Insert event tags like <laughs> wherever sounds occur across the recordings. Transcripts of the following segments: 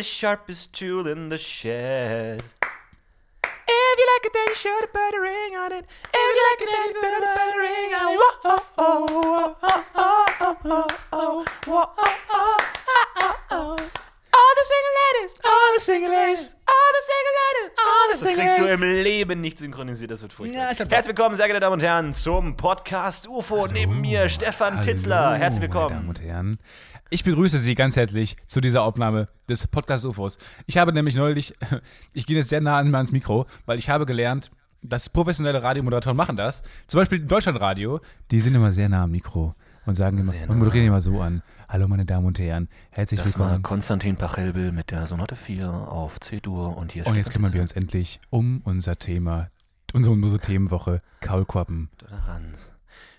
the sharpest tool in the shed. If you like it, then you should put a ring on it. If you like it, then you better put a ring on it. Whoa, oh, oh, oh, oh, oh, oh, oh, whoa, oh, oh, oh, oh, oh. All the single ladies, all the single ladies, all the single ladies, all the single ladies. Das kriegst du im Leben nicht synchronisiert, das wird furchtbar. Ja, Herzlich willkommen, sehr geehrte Damen und Herren, zum Podcast UFO. Neben mir Stefan Titzler. Herzlich Meine Damen willkommen. und Herren. Ich begrüße Sie ganz herzlich zu dieser Aufnahme des Podcast UFOs. Ich habe nämlich neulich, <laughs> ich gehe jetzt sehr nah an ans Mikro, weil ich habe gelernt, dass professionelle Radiomoderatoren machen das. Zum Beispiel Deutschlandradio, die sind immer sehr nah am Mikro und sagen immer, Sehr und nah. moderieren immer so an. Hallo meine Damen und Herren, herzlich Das war willkommen. Konstantin Pachelbel mit der Sonate 4 auf C-Dur und hier Und jetzt kümmern wir uns endlich um unser Thema, unsere, unsere Themenwoche, Kaulquappen. Toleranz.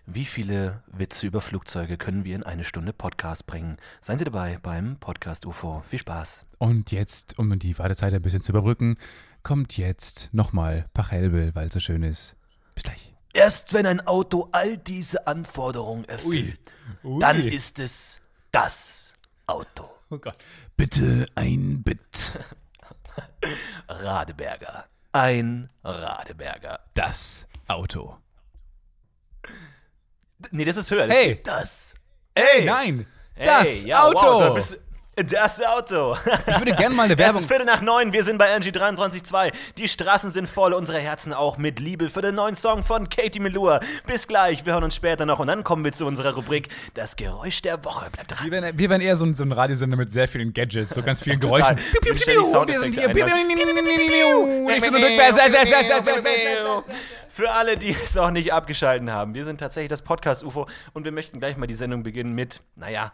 Wie viele Witze über Flugzeuge können wir in eine Stunde Podcast bringen? Seien Sie dabei beim Podcast UFO. Viel Spaß. Und jetzt, um die Wartezeit ein bisschen zu überbrücken, kommt jetzt nochmal Pachelbel, weil es so schön ist. Bis gleich. Erst wenn ein Auto all diese Anforderungen erfüllt, dann ist es das Auto. Oh Gott. Bitte ein Bit. Radeberger. Ein Radeberger. Das Auto. Nee, das ist höher. Das Hey. Das. Hey, nein. Hey, Das ja, Auto. Wow, so du- das Auto. Ich würde gerne mal eine <laughs> Es Werbung. ist Viertel nach neun, wir sind bei NG 23.2. Die Straßen sind voll, unsere Herzen auch mit Liebe für den neuen Song von Katie Melua. Bis gleich, wir hören uns später noch und dann kommen wir zu unserer Rubrik Das Geräusch der Woche. Bleibt dran. Wir wären, wir wären eher so ein, so ein Radiosender mit sehr vielen Gadgets, so ganz vielen. Geräuschen. Wir sind hier. Für alle, die es auch nicht abgeschalten haben, wir sind tatsächlich das Podcast-UFO und wir möchten gleich mal die Sendung beginnen mit, naja,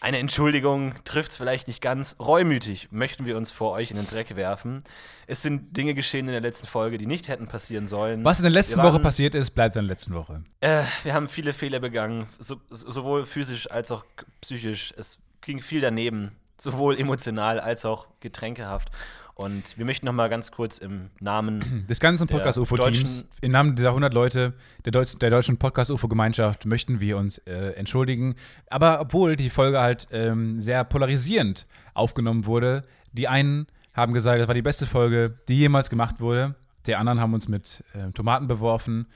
eine Entschuldigung trifft es vielleicht nicht ganz. Reumütig möchten wir uns vor euch in den Dreck werfen. Es sind Dinge geschehen in der letzten Folge, die nicht hätten passieren sollen. Was in der letzten Wir Woche waren- passiert ist, bleibt in der letzten Woche. Äh, wir haben viele Fehler begangen, so, so- sowohl physisch als auch psychisch. Es ging viel daneben, sowohl emotional als auch getränkehaft. Und wir möchten noch mal ganz kurz im Namen <clears throat> Des ganzen Podcast-UFO-Teams, im Namen dieser 100 Leute, der, Deutsch, der deutschen Podcast-UFO-Gemeinschaft, möchten wir uns äh, entschuldigen. Aber obwohl die Folge halt ähm, sehr polarisierend aufgenommen wurde, die einen haben gesagt, das war die beste Folge, die jemals gemacht wurde. Die anderen haben uns mit ähm, Tomaten beworfen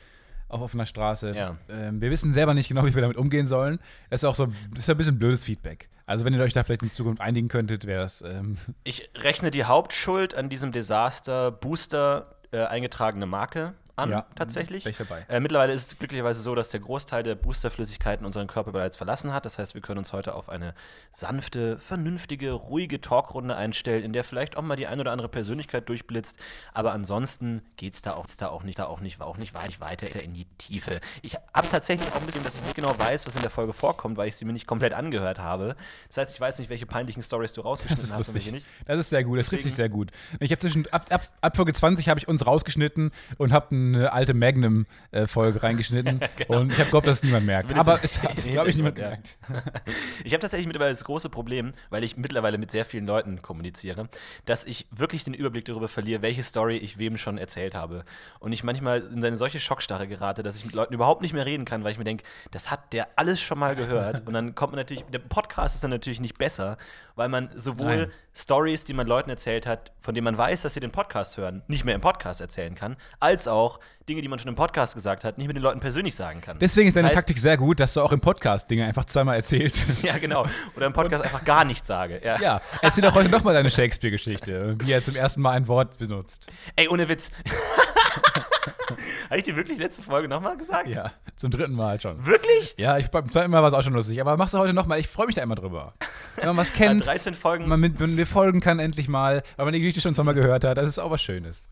auf offener Straße. Ja. Ähm, wir wissen selber nicht genau, wie wir damit umgehen sollen. Das ist auch so, das ist ein bisschen blödes Feedback. Also wenn ihr euch da vielleicht in Zukunft einigen könntet, wäre das ähm, Ich rechne die Hauptschuld an diesem Desaster Booster äh, eingetragene Marke an, Ja, tatsächlich. Äh, mittlerweile ist es glücklicherweise so, dass der Großteil der Boosterflüssigkeiten unseren Körper bereits verlassen hat. Das heißt, wir können uns heute auf eine sanfte, vernünftige, ruhige Talkrunde einstellen, in der vielleicht auch mal die ein oder andere Persönlichkeit durchblitzt. Aber ansonsten geht es da auch, da auch nicht, da auch nicht, auch nicht weit- weiter in die Tiefe. Ich habe tatsächlich auch ein bisschen, dass ich nicht genau weiß, was in der Folge vorkommt, weil ich sie mir nicht komplett angehört habe. Das heißt, ich weiß nicht, welche peinlichen Stories du Das rausgeschnitten hast und welche nicht. Das ist sehr gut. Das trifft sich sehr gut. Ich habe zwischen ab, ab, ab Folge 20 habe ich uns rausgeschnitten und habe eine alte Magnum-Folge reingeschnitten. <laughs> Und ich habe gehofft, dass es niemand merkt. Zumindest Aber es <laughs> hat, glaube ich, niemand gemerkt. <laughs> Ich habe tatsächlich mittlerweile das große Problem, weil ich mittlerweile mit sehr vielen Leuten kommuniziere, dass ich wirklich den Überblick darüber verliere, welche Story ich wem schon erzählt habe. Und ich manchmal in eine solche Schockstarre gerate, dass ich mit Leuten überhaupt nicht mehr reden kann, weil ich mir denke, das hat der alles schon mal gehört. Und dann kommt man natürlich, der Podcast ist dann natürlich nicht besser, weil man sowohl. Stories, die man Leuten erzählt hat, von denen man weiß, dass sie den Podcast hören, nicht mehr im Podcast erzählen kann, als auch Dinge, die man schon im Podcast gesagt hat, nicht mit den Leuten persönlich sagen kann. Deswegen ist Das deine heißt- Taktik sehr gut, dass du auch im Podcast Dinge einfach zweimal erzählst. <laughs> Ja, genau. Oder im Podcast einfach gar nichts sage. Ja. Ja, erzähl doch heute nochmal deine Shakespeare-Geschichte, wie er zum ersten Mal ein Wort benutzt. Ey, ohne Witz. <laughs> <laughs> Habe ich dir wirklich letzte Folge nochmal gesagt? Ja, zum dritten Mal schon. Wirklich? Ja, ich, beim zweiten Mal war es auch schon lustig, aber machst du heute nochmal, ich freue mich da immer drüber. Wenn man was <laughs> kennt, 13 Folgen. man mit, wir folgen kann endlich mal, weil man die Geschichte schon zweimal gehört hat, das ist auch was Schönes.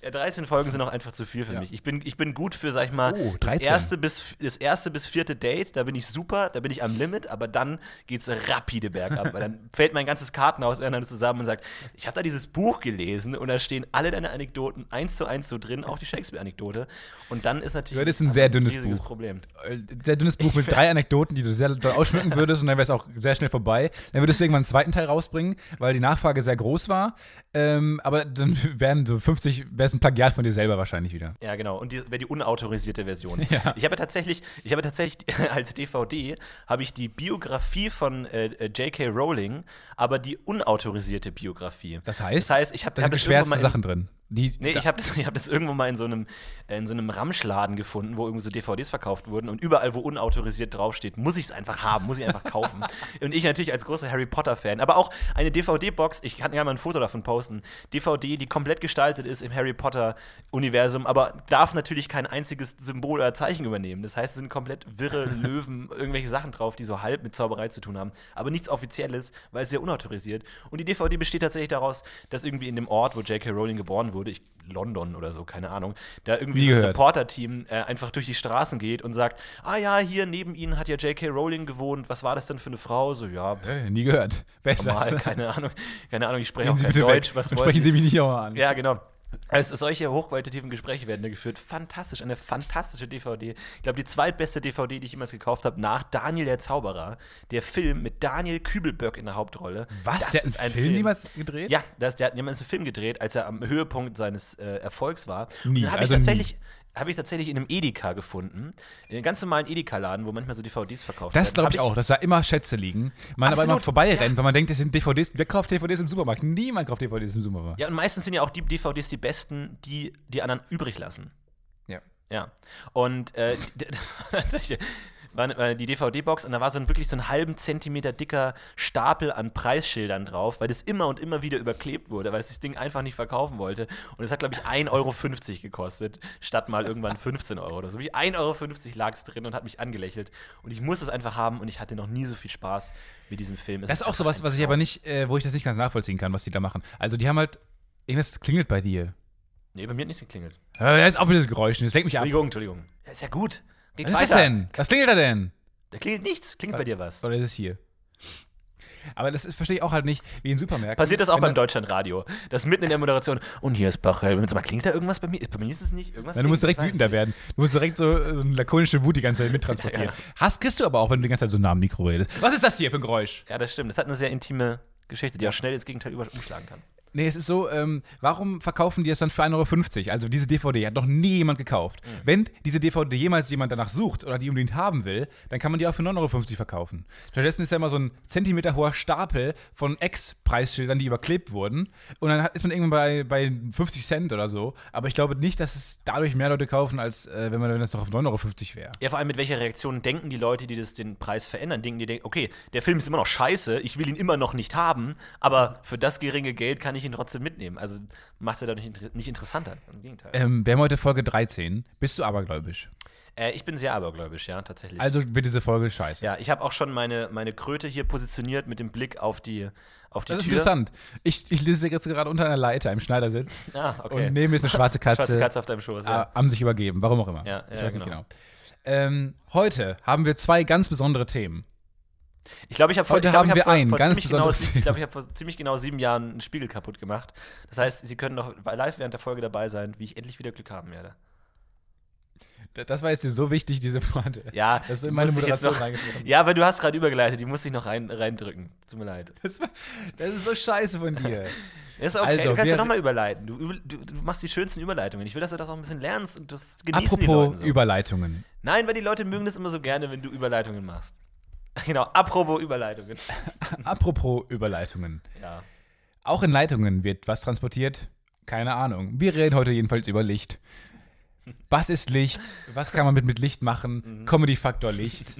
Ja, 13 Folgen sind auch einfach zu viel für Ja. mich. Ich bin, ich bin gut für, sag ich mal, Oh, das, 13. erste bis, das erste bis vierte Date, da bin ich super, da bin ich am Limit, aber dann geht's rapide bergab, weil dann <laughs> fällt mein ganzes Kartenhaus ineinander zusammen und sagt, ich habe da dieses Buch gelesen und da stehen alle deine Anekdoten eins zu eins so drin, auch die Shakespeare-Anekdote. Und dann ist natürlich Ja, das ist ein sehr dünnes Buch. Problem. Äh, sehr dünnes Buch mit <laughs> drei Anekdoten, die du sehr doll ausschmücken würdest und dann wäre es auch sehr schnell vorbei. Dann würdest du irgendwann einen zweiten Teil rausbringen, weil die Nachfrage sehr groß war. Ähm, aber dann <laughs> wären so 50 ist ein Plagiat von dir selber wahrscheinlich wieder. Ja, genau. Und die wäre die unautorisierte Version. <laughs> Ja. Ich habe tatsächlich, ich habe tatsächlich <laughs> als DVD habe ich die Biografie von äh, äh, J.K. Rowling, aber die unautorisierte Biografie. Das heißt, das heißt, ich habe da hab sind geschwärzte Sachen drin. Die, Nee, da- ich habe das, ich hab das irgendwo mal in so, einem, äh, in so einem Ramschladen gefunden, wo irgendwie so DVDs verkauft wurden und überall, wo unautorisiert draufsteht, muss ich es einfach haben, muss ich einfach kaufen. <laughs> und ich natürlich als großer Harry Potter-Fan, aber auch eine DVD-Box, ich kann ja mal ein Foto davon posten, DVD, die komplett gestaltet ist im Harry Potter-Universum, aber darf natürlich kein einziges Symbol oder Zeichen übernehmen. Das heißt, es sind komplett wirre <laughs> Löwen, irgendwelche Sachen drauf, die so halb mit Zauberei zu tun haben, aber nichts Offizielles, weil es sehr unautorisiert. Und die DVD besteht tatsächlich daraus, dass irgendwie in dem Ort, wo J.K. Rowling geboren wurde, ich, London oder so, keine Ahnung, da irgendwie Nie so ein gehört. Reporter-Team äh, einfach durch die Straßen geht und sagt, ah ja, hier neben ihnen hat ja J.K. Rowling gewohnt, was war das denn für eine Frau? So, ja, pff, äh, nie gehört. Wer ist normal, das? <laughs> keine Ahnung, keine Ahnung, ich spreche Gehen auch Sie kein bitte Deutsch, weg was und sprechen Sie mich nicht auch an. ja, genau. Also solche hochqualitativen Gespräche werden da geführt. Fantastisch, eine fantastische DVD. Ich glaube, die zweitbeste DVD, die ich jemals gekauft habe, nach Daniel der Zauberer. Der Film mit Daniel Kübelböck in der Hauptrolle. Was? Das der hat ist einen Film niemals gedreht? Ja, das, der hat jemals einen Film gedreht, als er am Höhepunkt seines äh, Erfolgs war. Und Nie, den habe also ich tatsächlich. Habe ich tatsächlich in einem Edeka gefunden. In einem ganz normalen Edeka-Laden, wo manchmal so DVDs verkauft Das werden. glaube Hab ich auch, dass da immer Schätze liegen. Man aber immer Absolut, vorbeirennt, weil man denkt, das sind DVDs. Wer kauft DVDs im Supermarkt? Niemand kauft DVDs im Supermarkt. Ja, und meistens sind ja auch die DVDs die besten, die die anderen übrig lassen. Ja. Ja. Und äh, <laughs> war, war die DVD-Box und da war so ein wirklich so einen halben Zentimeter dicker Stapel an Preisschildern drauf, weil das immer und immer wieder überklebt wurde, weil es das Ding einfach nicht verkaufen wollte. Und es hat, glaube ich, 1,50 Euro gekostet, statt mal irgendwann 15 Euro oder so. Wie 1,50 Euro lag es drin und hat mich angelächelt. Und ich musste es einfach haben und ich hatte noch nie so viel Spaß mit diesem Film. Es Das ist auch sowas, was ich aber nicht, äh, wo ich das nicht ganz nachvollziehen kann, was die da machen. Also die haben halt, irgendwas klingelt bei dir. Nee, bei mir hat nichts geklingelt. Äh, jetzt auch wieder das Geräusch, das lenkt mich ab. Entschuldigung, Entschuldigung. Ja, ist ja gut. Geht Was ist das weiter. denn? Was klingelt da denn? Da klingelt nichts. Klingelt bei dir was? Oder ist es hier? Aber das ist- verstehe ich auch halt nicht, wie in Supermärkten. Passiert das auch beim Deutschlandradio. Das mitten in der Moderation. Und hier ist Bachel. Sag mal, klingt da irgendwas bei mir? Bei mir ist es nicht. Irgendwas Ja, du musst klingt, direkt wütender werden. Du musst direkt so, so eine lakonische Wut die ganze Zeit mittransportieren. <laughs> Ja, Hass kriegst du aber auch, wenn du die ganze Zeit so nah am Mikro redest. Was ist das hier für ein Geräusch? Ja, das stimmt. Das hat eine sehr intime Geschichte, die auch schnell ins Gegenteil umschlagen kann. Nee, es ist so, ähm, warum verkaufen die es dann für 1,50 Euro? Also diese DVD hat noch nie jemand gekauft. Mhm. Wenn diese DVD jemals jemand danach sucht oder die unbedingt haben will, dann kann man die auch für 9,50 Euro verkaufen. Stattdessen ist ja immer so ein Zentimeter hoher Stapel von Ex-Preisschildern, die überklebt wurden. Und dann ist man irgendwann bei, bei 50 Cent oder so. Aber ich glaube nicht, dass es dadurch mehr Leute kaufen, als äh, wenn, man, wenn das doch auf 9,50 Euro wäre. Ja, vor allem mit welcher Reaktion denken die Leute, die das den Preis verändern? Denken die, denken, okay, der Film ist immer noch scheiße, ich will ihn immer noch nicht haben, aber für das geringe Geld kann ich ihn trotzdem mitnehmen. Also es ja dadurch inter- nicht interessanter. Im Gegenteil. Ähm, wir haben heute Folge 13. Bist du abergläubisch? Äh, ich bin sehr abergläubisch, ja, tatsächlich. Also wird diese Folge scheiße. ja, ich habe auch schon meine, meine Kröte hier positioniert mit dem Blick auf die, auf die Das ist Tür. interessant. Ich, ich lese jetzt gerade unter einer Leiter im Schneidersitz. <laughs> Ah, okay. Und neben mir ist eine schwarze <laughs> Katze. Schwarze Katze auf deinem Schoß, ja. Haben sich übergeben, warum auch immer. Ja, ich ja, weiß genau. nicht genau. Ähm, heute haben wir zwei ganz besondere Themen. Ich glaube, ich habe vor, ich glaub, ich hab vor, ziemlich genau, ich ich habe vor ziemlich genau sieben Jahren einen Spiegel kaputt gemacht. Das heißt, Sie können noch live während der Folge dabei sein, wie ich endlich wieder Glück haben werde. Das war jetzt dir so wichtig, diese Worte. Ja, Das ist in die meine Moderation noch-. Ja, aber du hast gerade übergeleitet, die musste ich noch rein, reindrücken. Tut mir leid. Das, war, das ist so scheiße von dir. <laughs> Ist okay, Also, du kannst ja nochmal überleiten. Du, du, du machst die schönsten Überleitungen. Ich will, dass du das auch ein bisschen lernst und das genießen die Apropos Leute so. Überleitungen. Nein, weil die Leute mögen das immer so gerne, wenn du Überleitungen machst. <laughs> Genau, apropos Überleitungen. <laughs> Apropos Überleitungen. Ja. Auch in Leitungen wird was transportiert. Keine Ahnung. Wir reden heute jedenfalls über Licht. Was ist Licht? Was kann man mit, mit Licht Mhm. machen? Comedy-Faktor Licht.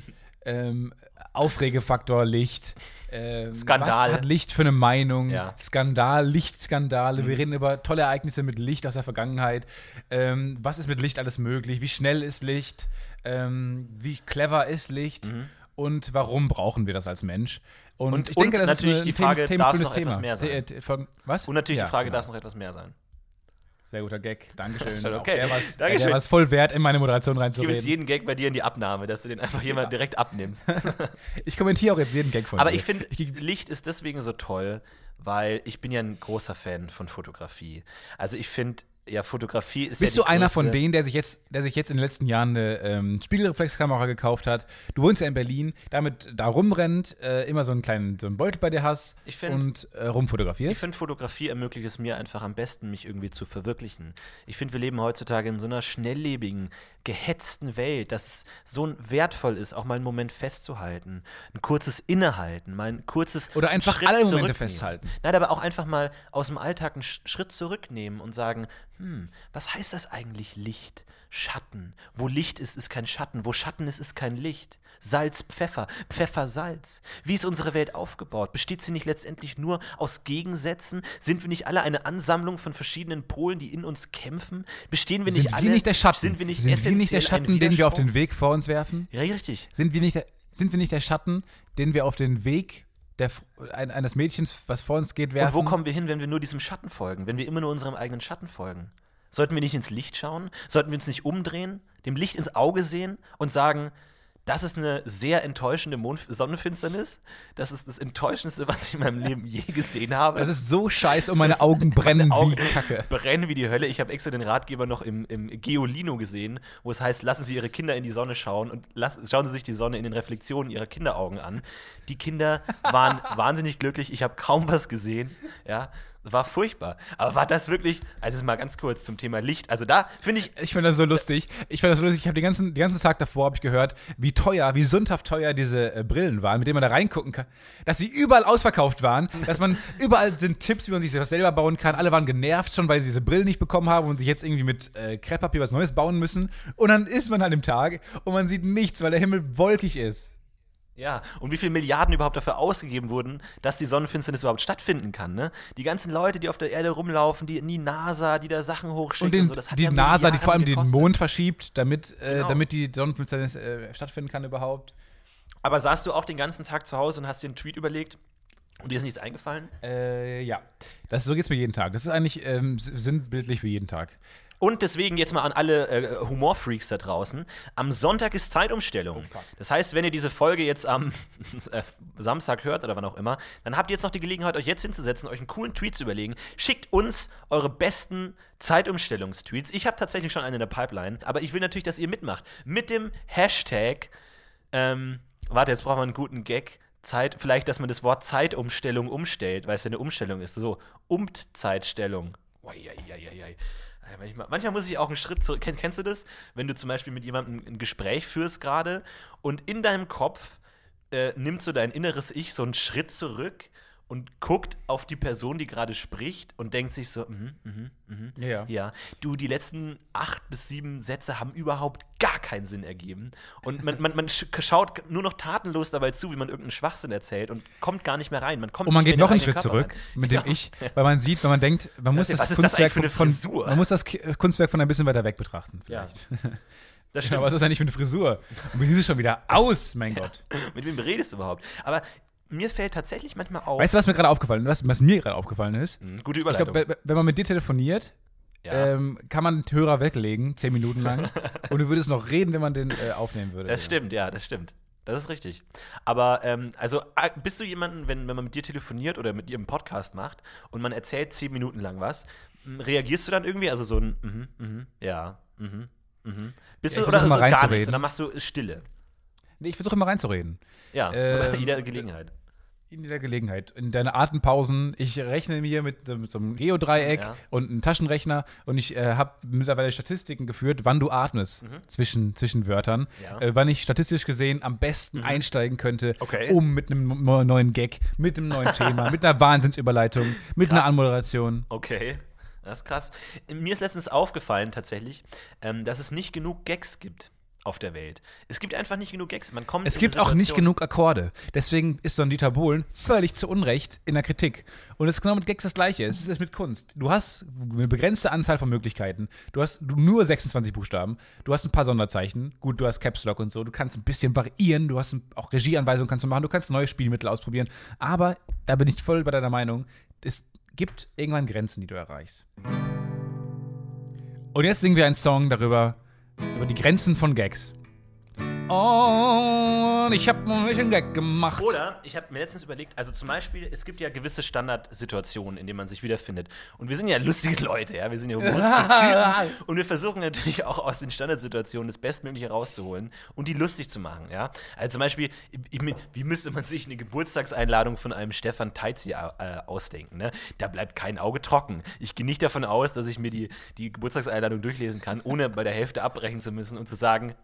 ähm, Aufregefaktor Licht. Ähm, Skandal. Was hat Licht für eine Meinung? Ja. Mhm. Skandal, Lichtskandale. Wir reden über tolle Ereignisse mit Licht aus der Vergangenheit. Ähm, was ist mit Licht alles möglich? Wie schnell ist Licht? Ähm, wie clever ist Licht? Und warum brauchen wir das als Mensch? Und. Und- ich denke, und das natürlich ist die Thema- Frage, themenfüllendes darf es noch etwas Thema. mehr sein? Folgen- Was? Und natürlich Ja, die Frage, genau. darf es noch etwas mehr sein? Sehr guter Gag. Dankeschön. <laughs> Auch okay. Der der war's voll wert, in meine Moderation Du gibst reinzureden. jeden Gag bei dir in die Abnahme, dass du den einfach jemand direkt abnimmst. <laughs> Ich kommentiere auch jetzt jeden Gag von Aber dir. ich finde, Licht ist deswegen so toll, weil ich bin ja ein großer Fan von Fotografie. Also ich finde ja, Fotografie ist Bist ja du einer größte- von denen, der sich jetzt, der sich jetzt in den letzten Jahren eine ähm, Spiegelreflexkamera gekauft hat? Du wohnst ja in Berlin, damit da rumrennt, äh, immer so einen kleinen so einen Beutel bei dir hast Ich find- und äh, Ich rumfotografierst? finde, Fotografie ermöglicht es mir einfach am besten, mich irgendwie zu verwirklichen. Ich finde, wir leben heutzutage in so einer schnelllebigen, gehetzten Welt, dass es so wertvoll ist, auch mal einen Moment festzuhalten, ein kurzes Innehalten, mal ein kurzes Oder einfach Schritt alle Momente festhalten. Nein, aber auch einfach mal aus dem Alltag einen Sch- Schritt zurücknehmen und sagen, hm, was heißt das eigentlich Licht? Schatten. Wo Licht ist, ist kein Schatten. Wo Schatten ist, ist kein Licht. Salz, Pfeffer, Pfeffer, Salz. Wie ist unsere Welt aufgebaut? Besteht sie nicht letztendlich nur aus Gegensätzen? Sind wir nicht alle eine Ansammlung von verschiedenen Polen, die in uns kämpfen? Bestehen wir Sind nicht alle? wir nicht der Schatten? Sind wir nicht, Sind wir nicht der Schatten, den wir auf den Weg vor uns werfen? Ja, richtig. Sind wir nicht der, sind wir nicht der Schatten, den wir auf den Weg der, ein, eines Mädchens, was vor uns geht, werfen? Und wo kommen wir hin, wenn wir nur diesem Schatten folgen? Wenn wir immer nur unserem eigenen Schatten folgen? Sollten wir nicht ins Licht schauen? Sollten wir uns nicht umdrehen, dem Licht ins Auge sehen und sagen, das ist eine sehr enttäuschende Mond Sonnenfinsternis. Das ist das Enttäuschendste, was ich in meinem Leben je gesehen habe. Das ist so scheiße und meine Augen <laughs> brennen Augen wie Kacke. brennen wie die Hölle. Ich habe extra den Ratgeber noch im, im Geolino gesehen, wo es heißt, lassen Sie Ihre Kinder in die Sonne schauen und lassen, schauen Sie sich die Sonne in den Reflexionen Ihrer Kinderaugen an. Die Kinder waren <laughs> wahnsinnig glücklich. Ich habe kaum was gesehen. Ja, war furchtbar. Aber war das wirklich, also mal ganz kurz zum Thema Licht. Also da finde ich, Ich finde das so lustig. Ich finde das so lustig. Ich habe den ganzen, den ganzen Tag davor habe ich gehört, wie teuer, wie sündhaft teuer diese äh, Brillen waren, mit denen man da reingucken kann. Dass sie überall ausverkauft waren, <laughs> dass man überall sind Tipps, wie man sich das selber bauen kann. Alle waren genervt schon, weil sie diese Brillen nicht bekommen haben und sich jetzt irgendwie mit äh, Krepppapier was Neues bauen müssen. Und dann ist man an dem Tag und man sieht nichts, weil der Himmel wolkig ist. Ja, und wie viele Milliarden überhaupt dafür ausgegeben wurden, dass die Sonnenfinsternis überhaupt stattfinden kann, ne? Die ganzen Leute, die auf der Erde rumlaufen, die die NASA, die da Sachen hochschicken Und den, so, das hat die ja NASA, die vor allem Milliarden den gekostet. Mond verschiebt, damit, äh, Genau. damit die Sonnenfinsternis äh, stattfinden kann überhaupt. Aber saßt du auch den ganzen Tag zu Hause und hast dir einen Tweet überlegt und dir ist nichts eingefallen? Äh, ja. Das, so geht's mir jeden Tag. Das ist eigentlich ähm, sinnbildlich für jeden Tag. Und deswegen jetzt mal an alle äh, Humorfreaks da draußen. Am Sonntag ist Zeitumstellung. Das heißt, wenn ihr diese Folge jetzt am <laughs> äh, Samstag hört oder wann auch immer, dann habt ihr jetzt noch die Gelegenheit, euch jetzt hinzusetzen, euch einen coolen Tweet zu überlegen. Schickt uns eure besten Zeitumstellungstweets. Ich habe tatsächlich schon einen in der Pipeline, aber ich will natürlich, dass ihr mitmacht. Mit dem Hashtag, ähm, warte, jetzt brauchen wir einen guten Gag. Zeit, vielleicht, dass man das Wort Zeitumstellung umstellt, weil es ja eine Umstellung ist. So, Umtzeitstellung. Uiuiuiui. Ja, Manchmal, manchmal muss ich auch einen Schritt zurück. Kenn, kennst du das? Wenn du zum Beispiel mit jemandem ein Gespräch führst gerade und in deinem Kopf äh, nimmt so dein inneres Ich so einen Schritt zurück und guckt auf die Person, die gerade spricht und denkt sich so, mhm, mhm, mhm. Ja, ja. Ja, du, die letzten acht bis sieben Sätze haben überhaupt gar keinen Sinn ergeben. Und man, man, man sch- schaut nur noch tatenlos dabei zu, wie man irgendeinen Schwachsinn erzählt und kommt gar nicht mehr rein. Man kommt Und man geht noch in einen Schritt eigenen zurück Körper rein. mit dem Ja. Ich, weil man sieht, wenn man denkt, man muss das, das Kunstwerk eine von, Frisur? man muss das Kunstwerk von ein bisschen weiter weg betrachten. Ja, Vielleicht. das Ja, <laughs> stimmt. aber was ist eigentlich für eine Frisur? Und wie siehst du schon wieder aus, mein Gott? Mit wem redest du überhaupt? Aber mir fällt tatsächlich manchmal auf. Weißt du, was mir gerade aufgefallen ist? Was, was mir gerade aufgefallen ist? Hm, Gute Ich Überleitung. glaube, wenn man mit dir telefoniert, ja, ähm, kann man den Hörer weglegen, zehn Minuten lang. <laughs> und du würdest noch reden, wenn man den äh, aufnehmen würde. das stimmt, ja, das stimmt. Das ist richtig. Aber, ähm, also, bist du jemanden, wenn, wenn man mit dir telefoniert oder mit dir einen Podcast macht und man erzählt zehn Minuten lang was, reagierst du dann irgendwie? Also so ein, mhm, mhm, ja, mhm, mhm. Bist Ja, du ich oder versuch so mal gar nichts? Und dann machst du Stille. Nee, ich versuche immer reinzureden. Ja, <laughs> Ähm, bei jeder Gelegenheit. In jeder Gelegenheit. In deine Atempausen. Ich rechne mir mit, mit so einem Geodreieck Ja. und einem Taschenrechner und ich äh, habe mittlerweile Statistiken geführt, wann du atmest zwischen, zwischen Wörtern. Mhm. Ja. Mhm. Äh, wann ich statistisch gesehen am besten einsteigen könnte, Okay. um mit einem neuen Gag, mit einem neuen Thema, <laughs> mit einer Wahnsinnsüberleitung, mit einer Krass. Anmoderation. Okay, das ist krass. Mir ist letztens aufgefallen tatsächlich, ähm, dass es nicht genug Gags gibt auf der Welt. Es gibt einfach nicht genug Gags. Man kommt Es gibt auch nicht genug Akkorde. Deswegen ist so ein Dieter Bohlen völlig zu Unrecht in der Kritik. Und es ist genau mit Gags das Gleiche. Es ist mit Kunst. Du hast eine begrenzte Anzahl von Möglichkeiten. Du hast nur 26 Buchstaben. Du hast ein paar Sonderzeichen. Gut, du hast Caps Lock und so. Du kannst ein bisschen variieren. Du hast auch Regieanweisungen kannst du machen. Du kannst neue Spielmittel ausprobieren. Aber da bin ich voll bei deiner Meinung. Es gibt irgendwann Grenzen, die du erreichst. Und jetzt singen wir einen Song darüber, über die Grenzen von Gags. Und ich habe nicht einen Gag gemacht. Oder ich habe mir letztens überlegt, also zum Beispiel, es gibt ja gewisse Standardsituationen, in denen man sich wiederfindet. Und wir sind ja lustige Leute, ja, wir sind ja humoristische Typen. <laughs> Und wir versuchen natürlich auch aus den Standardsituationen das Bestmögliche rauszuholen und die lustig zu machen, ja. Also zum Beispiel, wie müsste man sich eine Geburtstagseinladung von einem Stefan Teitzi äh, ausdenken, ne? Da bleibt kein Auge trocken. Ich gehe nicht davon aus, dass ich mir die, die Geburtstagseinladung durchlesen kann, ohne bei der Hälfte abbrechen zu müssen und zu sagen,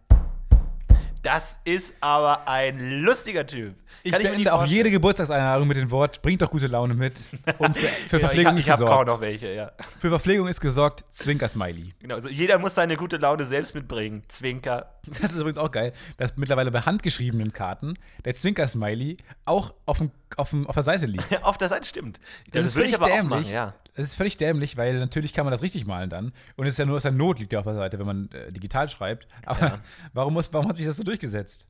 das ist aber ein lustiger Typ. Ich Kann beende auch jede Geburtstagseinladung mit dem Wort, bringt doch gute Laune mit. Und für, für <laughs> Ja, Verpflegung ich, ist ich habe gesorgt. noch welche, ja. Für Verpflegung ist gesorgt, Zwinker-Smiley. Genau, also jeder muss seine gute Laune selbst mitbringen. Zwinker. Das ist übrigens auch geil, dass mittlerweile bei handgeschriebenen Karten der Zwinker-Smiley auch auf, dem, auf, dem, auf der Seite liegt. Ja, <laughs> auf der Seite stimmt. Das, Das, ist völlig ich aber auch dämlich. machen, ja. Das ist völlig dämlich, weil natürlich kann man das richtig malen dann. Und es ist ja nur aus der Not liegt ja auf der Seite, wenn man äh, digital schreibt. Aber <laughs> warum, muss, warum hat sich das so durchgesetzt?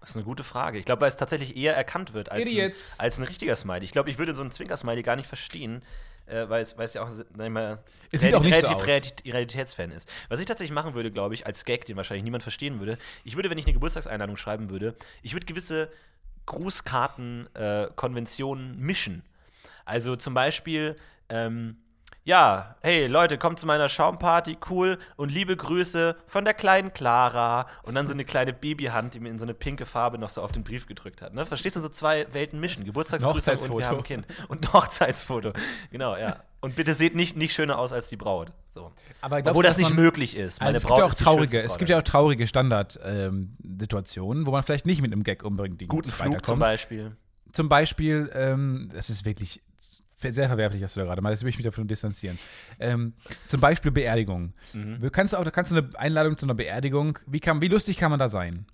Das ist eine gute Frage. Ich glaube, weil es tatsächlich eher erkannt wird als, ein, als ein richtiger Smiley. Ich glaube, ich würde so einen Zwinker-Smiley gar nicht verstehen, äh, weil, es, weil es ja auch sag ich mal, Es sieht auch nicht so relativ aus. Realität- Realitätsfan ist. Was ich tatsächlich machen würde, glaube ich, als Gag, den wahrscheinlich niemand verstehen würde, ich würde, wenn ich eine Geburtstagseinladung schreiben würde, ich würde gewisse Grußkarten-Konventionen mischen. Also zum Beispiel, ähm, ja, hey Leute, kommt zu meiner Schaumparty, cool und liebe Grüße von der kleinen Clara und dann so eine kleine Babyhand, die mir in so eine pinke Farbe noch so auf den Brief gedrückt hat. Ne? Verstehst du, so zwei Welten mischen, Geburtstagsgrüße und wir haben ein Kind. Und ein Hochzeitsfoto, genau, ja. Und bitte seht nicht, nicht schöner aus als die Braut. So. Aber glaubst Obwohl das nicht möglich ist. Meine Also es Braut gibt ja auch traurige, es gibt ja auch traurige Standard-Situationen, wo man vielleicht nicht mit einem Gag unbedingt die Guten Flug zum Beispiel. Zum Beispiel, ähm, das ist wirklich sehr verwerflich, was du da gerade machst. Jetzt will ich mich davon distanzieren. Ähm, zum Beispiel Beerdigung. Mhm. Kannst du auch, kannst du eine Einladung zu einer Beerdigung, wie, kann, wie lustig kann man da sein?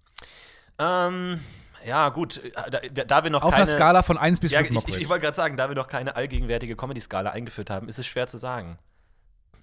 Ähm, ja, gut, äh, da, da wir noch Auf keine. einer Skala von 1 bis Ja, 5 ich, ich, ich wollte gerade sagen, da wir noch keine allgegenwärtige Comedy-Skala eingeführt haben, ist es schwer zu sagen.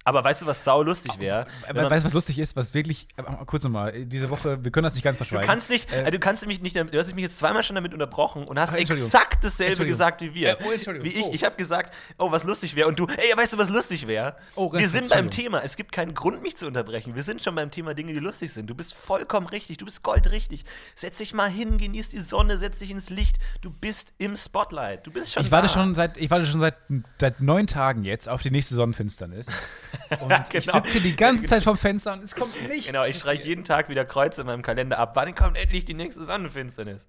Aber weißt du, was sau lustig wäre? Weißt du, was lustig ist? Was wirklich, äh, kurz nochmal, diese Woche, wir können das nicht ganz Du verschweigen. kannst nicht, Äh, äh, du kannst mich nicht, du hast mich jetzt zweimal schon damit unterbrochen und hast Ach, exakt dasselbe gesagt wie wir. Äh, oh, Entschuldigung. Wie ich. Oh. Ich habe gesagt, oh, was lustig wäre. Und du, ey, weißt du, was lustig wäre? Oh, wir sind beim. Thema. Es gibt keinen Grund, mich zu unterbrechen. Wir sind schon beim Thema Dinge, die lustig sind. Du bist vollkommen richtig. Du bist goldrichtig. Setz dich mal hin, genieß die Sonne, setz dich ins Licht. Du bist im Spotlight. Du bist schon ich warte da. schon seit, ich warte schon seit, seit neun Tagen jetzt auf die nächste Sonnenfinsternis. <laughs> Und <laughs> ich genau. sitze hier die ganze Zeit vom Fenster und es kommt nichts. Genau, ich streiche jeden Tag wieder Kreuze in meinem Kalender ab. Wann kommt endlich die nächste Sonnenfinsternis?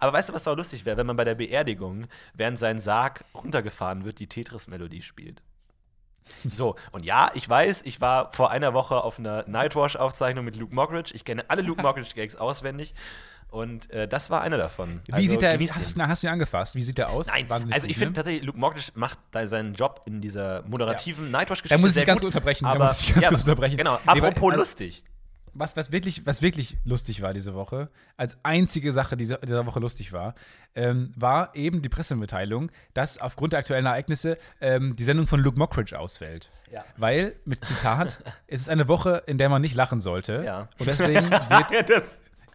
Aber weißt du, was so lustig wäre, wenn man bei der Beerdigung, während sein Sarg runtergefahren wird, die Tetris-Melodie spielt? So, und ja, ich weiß, ich war vor einer Woche auf einer Nightwash-Aufzeichnung mit Luke Mockridge. Ich kenne alle Luke Mockridge-Gags auswendig. Und äh, das war einer davon. Wie Also, sieht der, wie, hast, hast du ihn angefasst? Wie sieht der aus? Nein, Wahnsinnig also ich finde tatsächlich, Luke Mockridge macht da seinen Job in dieser moderativen Nightwash-Geschichte Da muss ich sehr ganz gut. unterbrechen, da Aber, muss ich ganz ja, kurz unterbrechen. Genau, Nee, weil- apropos also- lustig. was, was, wirklich, was wirklich lustig war diese Woche, als einzige Sache diese, dieser Woche lustig war, ähm, war eben die Pressemitteilung, dass aufgrund der aktuellen Ereignisse ähm, die Sendung von Luke Mockridge ausfällt. Ja. Weil, mit Zitat, <laughs> es ist eine Woche, in der man nicht lachen sollte. Ja. Und deswegen wird Ja, <laughs> das,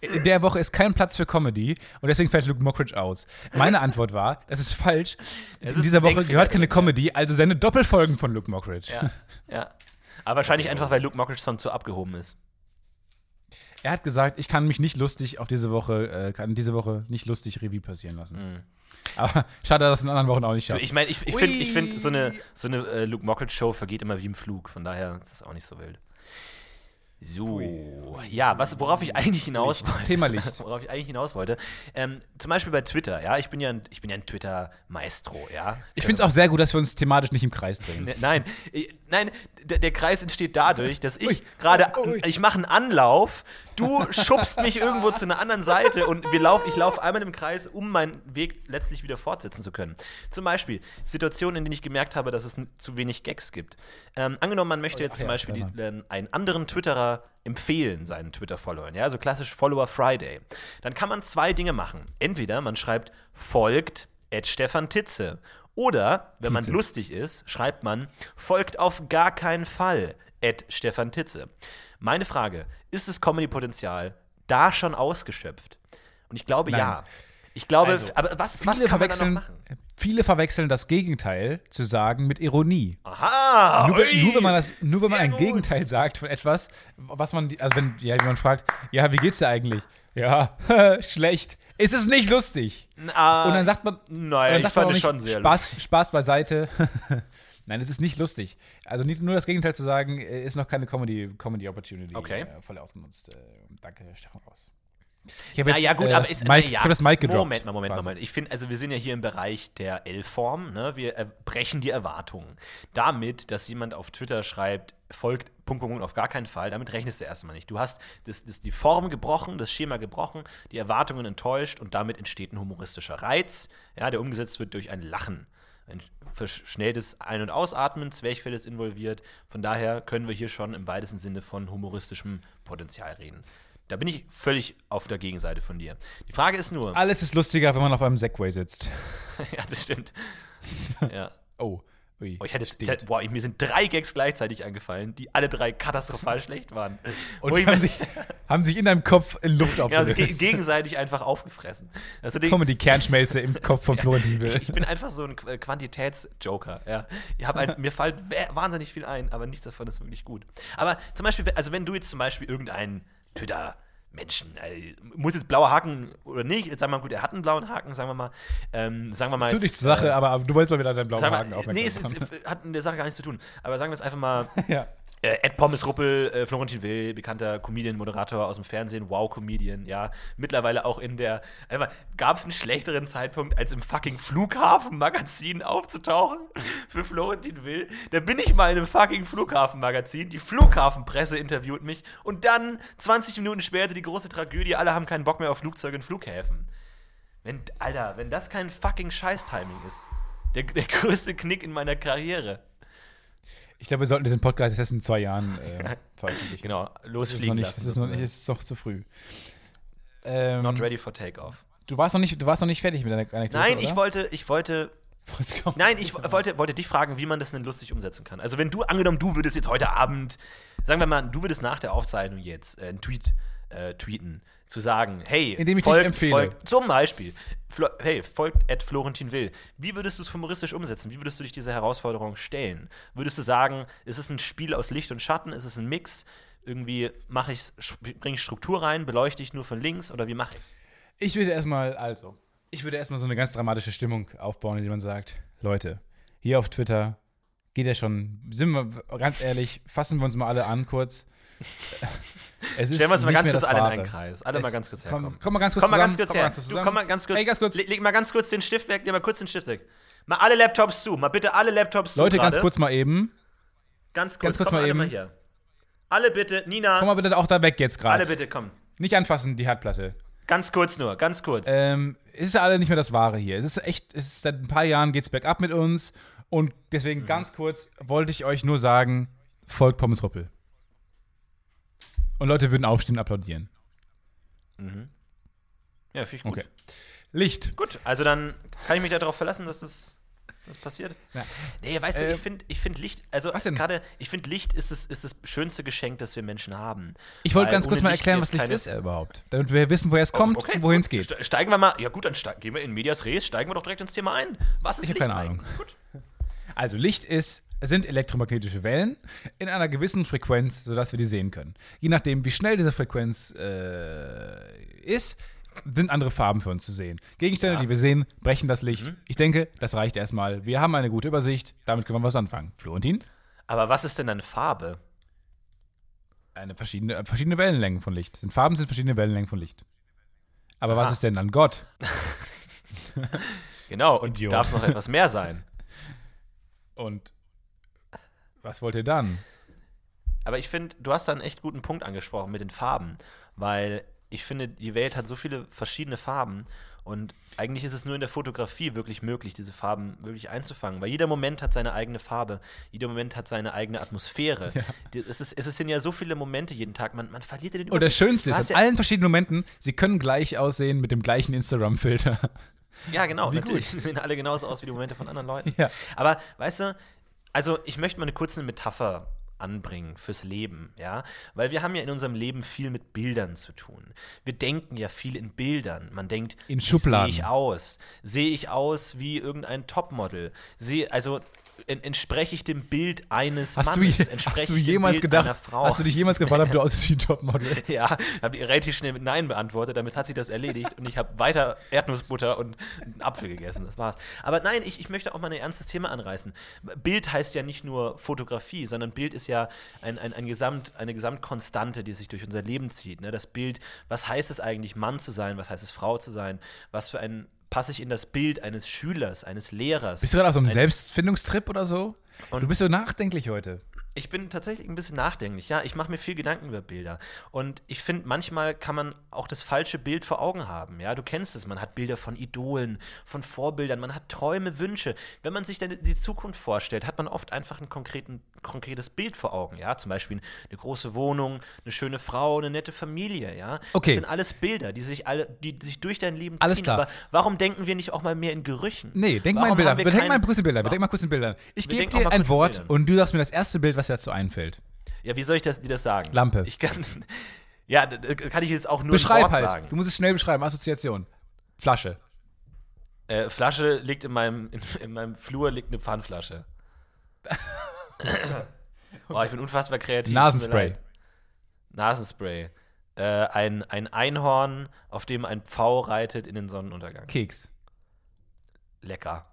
in der Woche ist kein Platz für Comedy und deswegen fällt Luke Mockridge aus. Meine Antwort war, das ist falsch. Es In dieser Woche gehört keine. Comedy, also sende Doppelfolgen von Luke Mockridge. Ja, ja. Aber wahrscheinlich einfach, weil Luke Mockridge Song zu abgehoben ist. Er hat gesagt, ich kann mich nicht lustig auf diese Woche, äh, kann diese Woche nicht lustig Revue passieren lassen. Aber <laughs> schade, dass es in anderen Wochen auch nicht schafft. Ich meine, ich, ich finde, ich find, so eine, so eine äh, Luke Mockridge-Show vergeht immer wie im Flug. Von daher ist das auch nicht so wild. So, ja, was, worauf ich eigentlich hinaus wollte. Thema Licht. <laughs> Worauf ich eigentlich hinaus wollte. Ähm, zum Beispiel bei Twitter, ja, ich bin ja ein, ich bin ja ein Twitter-Maestro, ja. Ich finde es auch sehr gut, dass wir uns thematisch nicht im Kreis drehen. Ne- Nein, nein, der, der Kreis entsteht dadurch, dass ich gerade, ich mache einen Anlauf, du schubst mich irgendwo zu einer anderen Seite und wir lauf, ich laufe einmal im Kreis, um meinen Weg letztlich wieder fortsetzen zu können. Zum Beispiel Situationen, in denen ich gemerkt habe, dass es zu wenig Gags gibt. Ähm, angenommen, man möchte jetzt ach zum Beispiel die, äh, einen anderen Twitterer empfehlen, seinen Twitter-Followern, ja, so klassisch Follower Friday. Dann kann man zwei Dinge machen. Entweder man schreibt folgt at Stefan Titze oder, wenn man lustig ist, schreibt man, folgt auf gar keinen Fall, at Stefan Titze. Meine Frage, ist das Comedy-Potenzial da schon ausgeschöpft? Und ich glaube, Nein. ja. Ich glaube, Also, aber was, was kann man da noch machen? Viele verwechseln das Gegenteil zu sagen mit Ironie. Aha! Nur, ui, nur wenn man das, nur wenn man ein gut. Gegenteil sagt von etwas, was man, also wenn ja, jemand fragt, ja, wie geht's dir eigentlich? Ja, <laughs> schlecht. Ist es nicht lustig? Ah, Und dann sagt man, Nein, dann ich sagt fand man es nicht, schon sehr Spaß, lustig. Spaß beiseite. <laughs> Nein, es ist nicht lustig. Also nicht nur das Gegenteil zu sagen, äh, ist noch keine Comedy, Comedy Opportunity Okay. äh, voll ausgenutzt. Äh, danke, Stefan Raus. Ich habe Na ja, gut, äh, aber ist, Mike, na ja, ich habe das Mic gedroppt. Moment mal, Moment mal, quasi. Moment. Ich finde, also wir sind ja hier im Bereich der L-Form, ne? Wir brechen die Erwartungen. Damit, dass jemand auf Twitter schreibt, folgt Punkt, Punkt, Punkt, auf gar keinen Fall, damit rechnest du erstmal nicht. Du hast das, das, die Form gebrochen, das Schema gebrochen, die Erwartungen enttäuscht und damit entsteht ein humoristischer Reiz, ja, der umgesetzt wird durch ein Lachen. Ein verschnelltes Ein- und Ausatmen, Zwerchfell ist involviert. Von daher können wir hier schon im weitesten Sinne von humoristischem Potenzial reden. Da bin ich völlig auf der Gegenseite von dir. Die Frage ist nur, Alles ist lustiger, wenn man auf einem Segway sitzt. <laughs> ja, das stimmt. <laughs> Ja. Oh, ui. Oh, ich hätte jetzt, boah, mir sind drei Gags gleichzeitig angefallen, die alle drei katastrophal <laughs> schlecht waren. Und ich haben mir- sich, haben sich in deinem Kopf in Luft ja, also gegenseitig einfach aufgefressen. Also die, Comedy Kernschmelze im Kopf von Florentin Will. ich bin einfach so ein Qu- Quantitätsjoker. Ja. Ich ein, mir fällt wa- wahnsinnig viel ein, aber nichts davon ist wirklich gut. Aber zum Beispiel, also wenn du jetzt zum Beispiel irgendeinen Twitter Menschen, äh, muss jetzt blauer Haken oder nicht, jetzt sagen wir mal, gut, er hat einen blauen Haken, sagen wir mal, ähm, sagen wir mal. Das tut jetzt, nicht zur Sache, äh, aber, du wolltest mal wieder deinen blauen Haken aufmerksam nee, es, es hat mit der Sache gar nichts zu tun. Aber sagen wir jetzt einfach mal, <laughs> ja. Äh, Ed Pommes Ruppel, äh, Florentin Will, bekannter Comedian, Moderator aus dem Fernsehen, wow, Comedian, ja. Mittlerweile auch in der, einfach, gab es einen schlechteren Zeitpunkt, als im fucking Flughafenmagazin aufzutauchen für Florentin Will? Da bin ich mal in einem fucking Flughafenmagazin, die Flughafenpresse interviewt mich und dann 20 Minuten später die große Tragödie, alle haben keinen Bock mehr auf Flugzeuge und Flughäfen. Wenn, Alter, wenn das kein fucking Scheiß-Timing ist. Der, der größte Knick in meiner Karriere. Ich glaube, wir sollten diesen Podcast erst in zwei Jahren äh, <laughs> veröffentlichen. Genau, Das ist noch losfliegen nicht, lassen. das ist noch ist noch zu früh. Ähm, Not ready for takeoff. du, warst noch nicht, du warst noch nicht fertig mit deiner Anekdote, Nein, oder? ich wollte, ich wollte, <laughs> nein, ich wollte, wollte dich fragen, wie man das denn lustig umsetzen kann. Also wenn du, angenommen, du würdest jetzt heute Abend, sagen wir mal, du würdest nach der Aufzeichnung jetzt äh, einen Tweet äh, tweeten, zu sagen, hey, Indem ich dich folgt, empfehle. folgt, zum Beispiel, Flo, hey, folgt Ed Florentin Will. Wie würdest du es humoristisch umsetzen? Wie würdest du dich dieser Herausforderung stellen? Würdest du sagen, ist es ein Spiel aus Licht und Schatten? Ist es ein Mix? Irgendwie mache ich bringe ich Struktur rein, beleuchte ich nur von links oder wie mache ich es? Ich würde erstmal, also, ich würde erstmal so eine ganz dramatische Stimmung aufbauen, indem man sagt, Leute, hier auf Twitter geht ja schon, sind wir ganz ehrlich, fassen wir uns mal alle an kurz. <laughs> Es Stellen wir uns mal ganz kurz alle in einen Kreis. Alle mal Es- ganz kurz komm, herkommen. komm mal ganz kurz Komm mal ganz kurz komm her. mal ganz Du, komm mal ganz kurz. Ey, ganz kurz. Leg, leg mal ganz kurz den Stift weg. Leg mal kurz den Stift weg. Mal alle Laptops zu. Mal bitte alle Laptops Leute, zu. ganz gerade. kurz mal eben. Ganz kurz. ganz kurz komm mal alle eben. mal hier. Alle bitte. Nina. Komm mal bitte auch da weg jetzt alle gerade. bitte, komm. Nicht anfassen, die Herdplatte. Ganz kurz nur. Ganz kurz. Ähm, es ist ja alle nicht mehr das Wahre hier. Es ist echt, es ist seit ein paar Jahren geht's bergab mit uns. Und deswegen Mhm. ganz kurz wollte ich euch nur sagen, folgt Pommes Ruppel. Und Leute würden aufstehen und applaudieren. ja, finde ich gut. Okay. Licht. Gut, also dann kann ich mich darauf verlassen, dass das, das passiert. Ja. Nee, weißt du, Äh, ich finde ich find Licht, also gerade, ich finde Licht ist das, ist das schönste Geschenk, das wir Menschen haben. Ich wollte ganz kurz mal erklären, wird was Licht ist äh, überhaupt. Damit wir wissen, woher es kommt Okay, und wohin es geht. Ste- Steigen wir mal, ja gut, dann ste- gehen wir in Medias Res, steigen wir doch direkt ins Thema ein. Was ist Ich Licht keine Ahnung. Gut. Also Licht ist, sind elektromagnetische Wellen in einer gewissen Frequenz, sodass wir die sehen können. Je nachdem, wie schnell diese Frequenz äh, ist, sind andere Farben für uns zu sehen. Gegenstände, Ja. die wir sehen, brechen das Licht. Mhm. Ich denke, das reicht erstmal. Wir haben eine gute Übersicht, damit können wir was anfangen. Florentin? Aber was ist denn dann Farbe? Eine verschiedene, verschiedene Wellenlängen von Licht. Sind Farben sind verschiedene Wellenlängen von Licht. Aber was Aha. ist denn dann Gott? <laughs> Genau, und darf es noch etwas mehr sein? Und was wollt ihr dann? Aber ich finde, du hast da einen echt guten Punkt angesprochen mit den Farben, weil ich finde, die Welt hat so viele verschiedene Farben und eigentlich ist es nur in der Fotografie wirklich möglich, diese Farben wirklich einzufangen, weil jeder Moment hat seine eigene Farbe, jeder Moment hat seine eigene Atmosphäre. Die- Es, ist, es sind ja so viele Momente jeden Tag, man, man verliert ja den Und das Schönste ist, in allen verschiedenen Momenten, sie können gleich aussehen mit dem gleichen Instagram-Filter. Ja, genau, Wie natürlich. Sie <laughs> sehen alle genauso aus wie die Momente von anderen Leuten. Ja. Aber weißt du, also ich möchte mal eine kurze Metapher anbringen fürs Leben, ja, weil wir haben ja in unserem Leben viel mit Bildern zu tun. Wir denken ja viel in Bildern. Man denkt, In wie Schubladen. sehe ich aus? Sehe ich aus wie irgendein Topmodel? Sehe also entspreche ich dem Bild eines Hast du, Mannes? je, Entspreche hast du jemals gedacht, Frau? hast du dich jemals gefragt, ob du <laughs> aussiehst wie ein Topmodel? <laughs> Ja, habe ich relativ schnell mit Nein beantwortet, damit hat sie das erledigt und ich habe weiter Erdnussbutter und einen Apfel gegessen, das war's. Aber nein, ich, ich möchte auch mal ein ernstes Thema anreißen. Bild heißt ja nicht nur Fotografie, sondern Bild ist ja ein, ein, ein Gesamt, eine Gesamtkonstante, die sich durch unser Leben zieht. Ne? Das Bild, was heißt es eigentlich, Mann zu sein, was heißt es, Frau zu sein, was für ein, passe ich in das Bild eines Schülers, eines Lehrers. Bist du gerade auf so einem Selbstfindungstrip oder so? Und- du bist so nachdenklich heute. Ich bin tatsächlich ein bisschen nachdenklich, ja. Ich mache mir viel Gedanken über Bilder. Und ich finde, manchmal kann man auch das falsche Bild vor Augen haben, ja. Du kennst es, man hat Bilder von Idolen, von Vorbildern, man hat Träume, Wünsche. Wenn man sich dann die Zukunft vorstellt, hat man oft einfach ein konkretes Bild vor Augen, ja. Zum Beispiel eine große Wohnung, eine schöne Frau, eine nette Familie, ja. Okay. Das sind alles Bilder, die sich alle, die sich durch dein Leben Alles ziehen. klar. Aber warum denken wir nicht auch mal mehr in Gerüchen? Nee, denk mal in Warum Bilder. haben wir Wir denken mal in Bilder. Wir denken mal kurz in Bildern. Ich gebe dir ein Wort Bildern. und du sagst mir das erste Bild, was dir dazu einfällt. Ja, wie soll ich das, dir das sagen? Lampe. Ich kann, <laughs> ja, kann ich jetzt auch nur Beschreib halt. sagen. Du musst es schnell beschreiben. Assoziation. Flasche. Äh, Flasche liegt in meinem, in, in meinem Flur liegt eine Pfandflasche. <coughs> Boah, ich bin unfassbar kreativ. Nasenspray. Nasenspray. Äh, ein, ein Einhorn, auf dem ein Pfau reitet in den Sonnenuntergang. Keks. Lecker.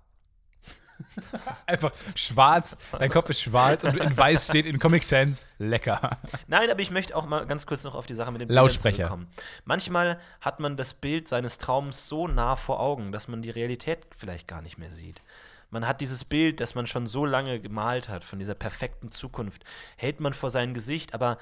<laughs> Einfach schwarz. Dein Kopf ist schwarz und in weiß steht in Comic Sans lecker. Nein, aber ich möchte auch mal ganz kurz noch auf die Sache mit dem Lautsprecher. kommen. Manchmal hat man das Bild seines Traums so nah vor Augen, dass man die Realität vielleicht gar nicht mehr sieht. Man hat dieses Bild, das man schon so lange gemalt hat, von dieser perfekten Zukunft, hält man vor sein Gesicht, aber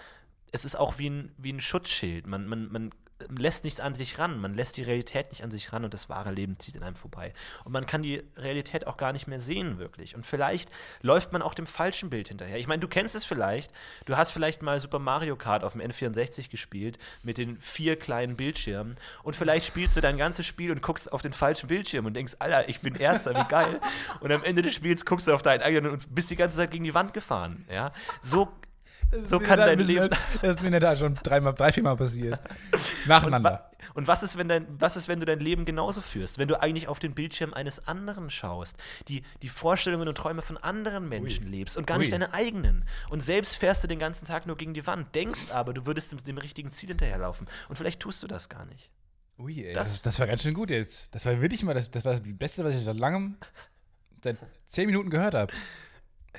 es ist auch wie ein, wie ein Schutzschild. Man, man, man lässt nichts an sich ran, man lässt die Realität nicht an sich ran und das wahre Leben zieht in einem vorbei. Und man kann die Realität auch gar nicht mehr sehen, wirklich. Und vielleicht läuft man auch dem falschen Bild hinterher. Ich meine, du kennst es vielleicht, du hast vielleicht mal Super Mario Kart auf dem N64 gespielt mit den vier kleinen Bildschirmen und vielleicht spielst du dein ganzes Spiel und guckst auf den falschen Bildschirm und denkst, Alter, ich bin Erster, wie geil. Und am Ende des Spiels guckst du auf deinen eigenen und bist die ganze Zeit gegen die Wand gefahren. Ja, so so kann dein Leben. Das ist mir da schon dreimal, drei, viermal passiert. <laughs> Nacheinander. Und was ist, wenn dein, was ist, wenn du dein Leben genauso führst? Wenn du eigentlich auf den Bildschirm eines anderen schaust, die, die Vorstellungen und Träume von anderen Menschen lebst und gar nicht Ui. deine eigenen. Und selbst fährst du den ganzen Tag nur gegen die Wand, denkst aber, du würdest dem, dem richtigen Ziel hinterherlaufen. Und vielleicht tust du das gar nicht. Ui, ey, Das- das, das war ganz schön gut jetzt. Das war wirklich mal das, das, war das Beste, was ich seit langem, seit zehn Minuten gehört habe.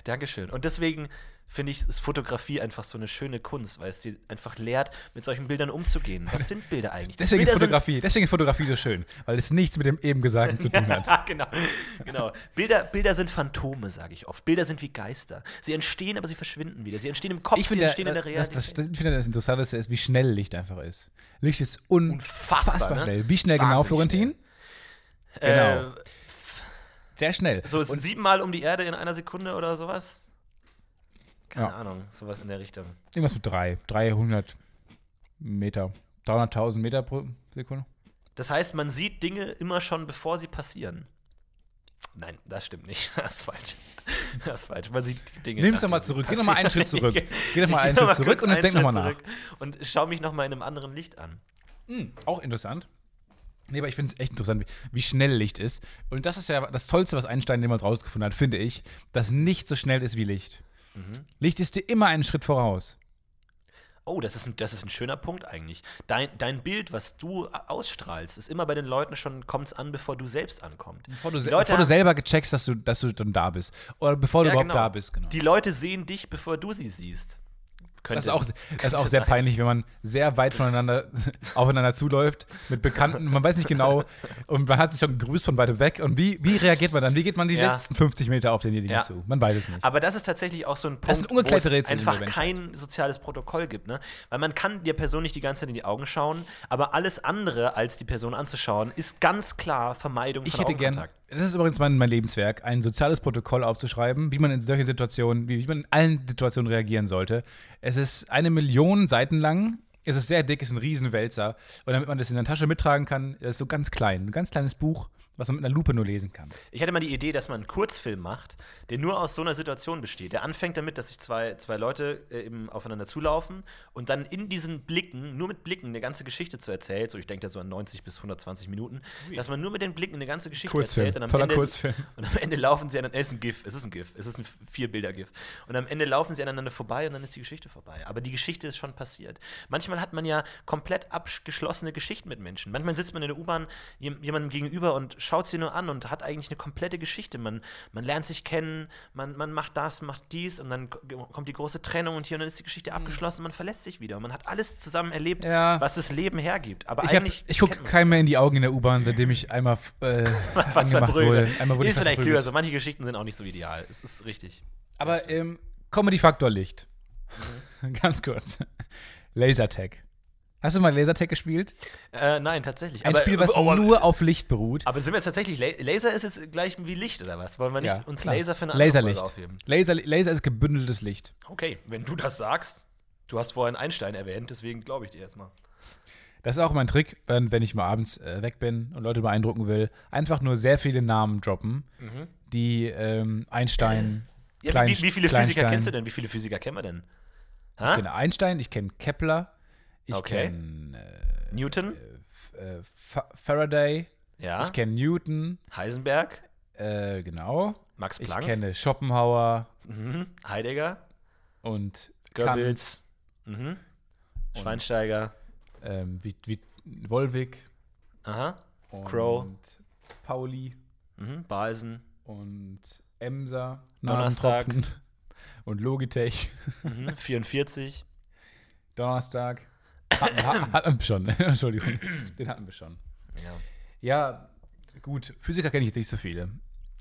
Dankeschön. Und deswegen finde ich, ist Fotografie einfach so eine schöne Kunst, weil es dir einfach lehrt, mit solchen Bildern umzugehen. Was sind Bilder eigentlich? <laughs> Deswegen ist Bilder sind- Fotografie, deswegen ist Fotografie so schön, weil es nichts mit dem eben Gesagten zu tun hat. <laughs> genau, genau. Bilder, Bilder sind Phantome, sage ich oft. Bilder sind wie Geister. Sie entstehen, aber sie verschwinden wieder. Sie entstehen im Kopf, Ich sie finde, entstehen in der das, Realität. das, das, ich finde das Interessanteste ist, wie schnell Licht einfach ist. Licht ist unfassbar, Unfassbar, ne? schnell. Wie schnell genau, Wahnsinnig Florentin? Äh, genau. Sehr schnell. so ist siebenmal um die Erde in einer Sekunde oder sowas? Keine Ja. Ahnung, sowas in der Richtung. Irgendwas mit drei. 300 Meter. 300.000 Meter pro Sekunde. Das heißt, man sieht Dinge immer schon, bevor sie passieren. Nein, das stimmt nicht. <laughs> Das ist falsch. Das ist falsch. Man sieht Dinge. Nimm es doch nachdem mal sie zurück. Geh noch mal einen. Schritt zurück. <laughs> Geh doch mal ich einen Schritt zurück und jetzt denk noch mal Schritt nach. Und schau mich noch mal in einem anderen Licht an. Auch interessant. Nee, aber ich finde es echt interessant, wie, wie schnell Licht ist. Und das ist ja das Tollste, was Einstein jemals rausgefunden hat, finde ich, dass nicht so schnell ist wie Licht. Mhm. Licht ist dir immer einen Schritt voraus. Oh, das ist ein, das ist ein schöner Punkt eigentlich. Dein, dein Bild, was du ausstrahlst, ist immer bei den Leuten schon, kommt es an, bevor du selbst ankommst. Bevor du, se- bevor du selber gecheckst, dass du, dass du dann da bist. Oder bevor du Ja, überhaupt genau. da bist, genau. Die Leute sehen dich, bevor du sie siehst. Könnte, Das ist auch, <laughs> das ist auch sehr peinlich, wenn man sehr weit voneinander <laughs> aufeinander zuläuft, mit Bekannten, man weiß nicht genau, und man hat sich schon gegrüßt von weiter weg. Und wie, wie reagiert man dann? Wie geht man die Ja. letzten 50 Meter auf denjenigen Ja. zu? Man weiß es nicht. Aber das ist tatsächlich auch so ein Punkt, Das ungeklärte wo es Rätsel in einfach kein soziales Protokoll gibt, ne? Weil man kann der Person nicht die ganze Zeit in die Augen schauen, aber alles andere als die Person anzuschauen, ist ganz klar Vermeidung Ich von hätte gern, Augenkontakt. Das ist übrigens mein, mein Lebenswerk, ein soziales Protokoll aufzuschreiben, wie man in solchen Situationen, wie, wie man in allen Situationen reagieren sollte. Es ist eine Million Seiten lang. Es ist sehr dick, es ist ein Riesenwälzer. Und damit man das in der Tasche mittragen kann, ist es so ganz klein. Ein ganz kleines Buch, was man mit einer Lupe nur lesen kann. Ich hatte mal die Idee, dass man einen Kurzfilm macht, der nur aus so einer Situation besteht. Der anfängt damit, dass sich zwei, zwei Leute äh, eben aufeinander zulaufen und dann in diesen Blicken, nur mit Blicken, eine ganze Geschichte zu erzählen. So, ich denke da so an 90 bis 120 Minuten, dass man nur mit den Blicken eine ganze Geschichte Kurzfilm, erzählt. Und am, toller Ende, Kurzfilm. und am Ende laufen sie aneinander. Es ist ein GIF, es ist ein GIF, es ist ein Vier-Bilder-GIF. Und am Ende laufen sie aneinander vorbei und dann ist die Geschichte vorbei. Aber die Geschichte ist schon passiert. Manchmal hat man ja komplett abgeschlossene Geschichten mit Menschen. Manchmal sitzt man in der U-Bahn jem- jemandem gegenüber und schaut sie nur an und hat eigentlich eine komplette Geschichte. Man, man lernt sich kennen, man, man macht das, macht dies und dann kommt die große Trennung und hier und dann ist die Geschichte abgeschlossen, man verlässt sich wieder und man hat alles zusammen erlebt, Ja. was das Leben hergibt. Aber Ich, hab- ich gucke keinem mehr in die Augen in der U-Bahn, seitdem ich einmal äh, <laughs> was angemacht wurde. Einmal wurde ich ist vielleicht verprügelt. klüger, so manche Geschichten sind auch nicht so ideal. Es ist richtig. Aber ähm, Comedy-Faktor Licht. Mhm. <laughs> Ganz kurz. Lasertag. Hast du mal Lasertag gespielt? Äh, nein, tatsächlich. Ein aber, Spiel, was oh, aber- nur auf Licht beruht. Aber sind wir jetzt tatsächlich, La- Laser ist jetzt gleich wie Licht oder was? Wollen wir nicht Ja, uns klar. Laser für eine andere Laserlicht. aufheben? Laser, Laser ist gebündeltes Licht. Okay, wenn du das sagst. Du hast vorhin Einstein erwähnt, deswegen glaube ich dir jetzt mal. Das ist auch mein Trick, wenn, ich mal abends äh, weg bin und Leute beeindrucken will. Einfach nur sehr viele Namen droppen, die ähm, Einstein, Mhm. Ja, Klein- wie, wie viele Physiker Kleinstein- kennst du denn? Wie viele Physiker kennen wir denn? Ich Ha? kenne Einstein, ich kenne Kepler, ich Okay. kenne Newton? äh, Fa- Faraday, Ja. ich kenne Newton, Heisenberg? äh, genau. Max Ich Planck? kenne Schopenhauer Mhm. Heidegger? und Goebbels? Mhm. Schweinsteiger? Kant, ähm, wie, wie Wolwig Aha. und Crow. Pauli Mhm. Balsen? und Emser, Donnerstag. <laughs> Und Logitech. Mhm. <laughs> 44? Donnerstag. Hatten, ha- <clears throat> hatten wir schon. <laughs> Entschuldigung. Den hatten wir schon. Ja. Ja, gut. Physiker kenne ich jetzt nicht so viele.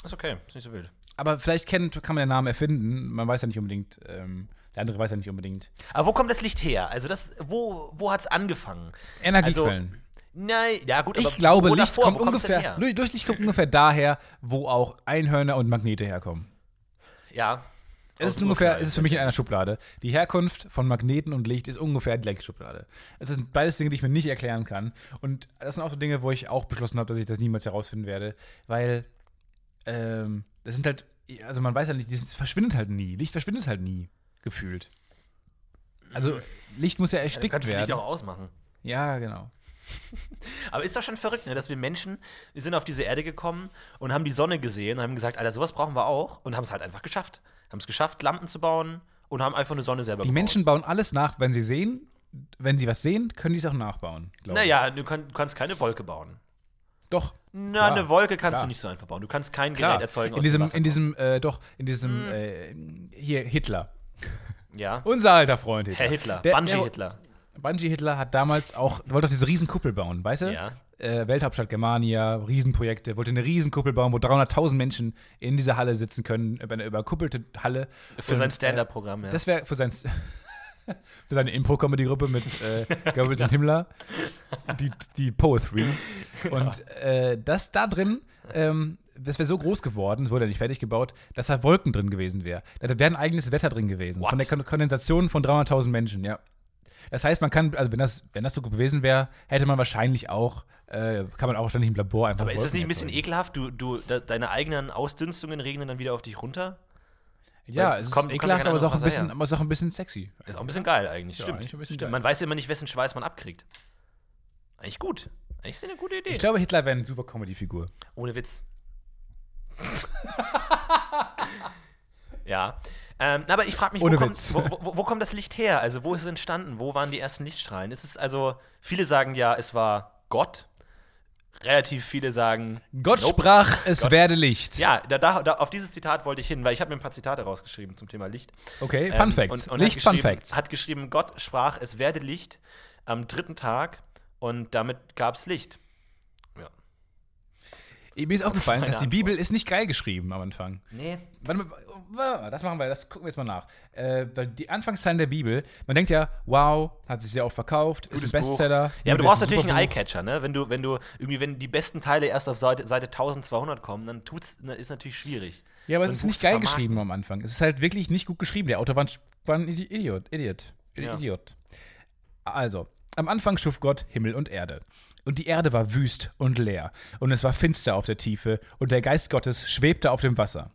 Ist okay, ist nicht so wild. Aber vielleicht kennt, kann man den Namen erfinden. Man weiß ja nicht unbedingt. Ähm, der andere weiß ja nicht unbedingt. Aber wo kommt das Licht her? Also das, wo, wo hat es angefangen? Energiequellen. Nein, ja gut, ich glaube, Licht davor? kommt ungefähr. durch Licht kommt ungefähr daher, wo auch Einhörner und Magnete herkommen. Ja. Es ist ungefähr, es ist für mich in einer Schublade. Die Herkunft von Magneten und Licht ist ungefähr die gleiche Schublade. Es sind beides Dinge, die ich mir nicht erklären kann. Und das sind auch so Dinge, wo ich auch beschlossen habe, dass ich das niemals herausfinden werde. Weil, ähm, das sind halt, also man weiß ja nicht, das verschwindet halt nie. Licht verschwindet halt nie, gefühlt. Also, Licht muss ja erstickt kannst das Licht werden. auch ausmachen. Ja, genau. <laughs> Aber ist doch schon verrückt, ne, dass wir Menschen, wir sind auf diese Erde gekommen und haben die Sonne gesehen und haben gesagt, Alter, sowas brauchen wir auch und haben es halt einfach geschafft. Haben es geschafft, Lampen zu bauen und haben einfach eine Sonne selber Die gebaut. Menschen bauen alles nach, wenn sie sehen. Wenn sie was sehen, können die es auch nachbauen. glaube ich. Naja, du, kann, du kannst keine Wolke bauen. Doch. Na, Klar, eine Wolke kannst klar. du nicht so einfach bauen. Du kannst kein Klar. Gerät erzeugen in diesem, in diesem, äh, doch, in diesem, Hm. äh, hier, Hitler. Ja. Unser alter Freund Hitler. Herr Hitler, der- Hitler. Bungee Hitler hat damals auch, wollte doch diese Riesenkuppel bauen, weißt du? Ja. Äh, Welthauptstadt Germania, Riesenprojekte, wollte eine Riesenkuppel bauen, wo 300.000 Menschen in dieser Halle sitzen können, über eine überkuppelte Halle. Für Und, sein äh, Stand-Up-Programm, ja. Das wäre für sein <laughs> für seine Impro-Comedy-Gruppe mit äh, Goebbels und Himmler, die, die Poetry. <laughs> Und äh, das da drin, ähm, das wäre so groß geworden, es wurde ja nicht fertig gebaut, dass da Wolken drin gewesen wäre. Da wäre ein eigenes Wetter drin gewesen. What? Von der Kon Kondensation von 300.000 Menschen, ja. Das heißt, man kann, also wenn das, wenn das so gewesen wäre, hätte man wahrscheinlich auch, äh, kann man auch wahrscheinlich im Labor einfach Aber ist das nicht ein bisschen erzeugen. ekelhaft? Du, du, de, deine eigenen Ausdünstungen regnen dann wieder auf dich runter? Ja, Weil es ist kommt- kommt ekelhaft, aber es ist auch ein bisschen, aber ist auch ein bisschen sexy. Ist auch ein bisschen geil eigentlich, Ja, stimmt. eigentlich stimmt. geil. Man weiß immer nicht, wessen Schweiß man abkriegt. Eigentlich gut. Eigentlich ist eine gute Idee. Ich glaube, Hitler wäre eine super Comedy-Figur. Ohne Witz. <laughs> ja. Ähm, aber ich frage mich, wo kommt, wo, wo, wo kommt das Licht her? Also, wo ist es entstanden? Wo waren die ersten Lichtstrahlen? Ist es also, viele sagen ja, es war Gott. Relativ viele sagen. Gott nope. sprach, es Gott- werde Licht. Ja, da, da, auf dieses Zitat wollte ich hin, weil ich habe mir ein paar Zitate rausgeschrieben zum Thema Licht. Okay, Fun Ähm, Facts. und- und Licht Fun Facts. Hat geschrieben, Gott sprach, es werde Licht am dritten Tag und damit gab es Licht. Ja. Mir ist aufgefallen, Keine dass die Antwort. Bibel ist nicht geil geschrieben am Anfang. Nee. Warte mal, warte mal, das machen wir, das gucken wir jetzt mal nach. Äh, weil die Anfangszeilen der Bibel, man denkt ja, wow, hat sich sehr oft verkauft, ist ein Gutes Buch. Bestseller. Ja, aber du brauchst ein natürlich einen. Eyecatcher, ne? Wenn du, wenn du irgendwie, wenn die besten Teile erst auf Seite, Seite 1200 kommen, dann tut's, ne, ist natürlich schwierig. Ja, aber so es ist Buch nicht geil vermarkten. geschrieben am Anfang. Es ist halt wirklich nicht gut geschrieben. Der Autor war ein, war ein Idi- Idiot. Idiot. Ja. Idiot. Also, am Anfang schuf Gott Himmel und Erde. Und die Erde war wüst und leer, und es war finster auf der Tiefe, und der Geist Gottes schwebte auf dem Wasser.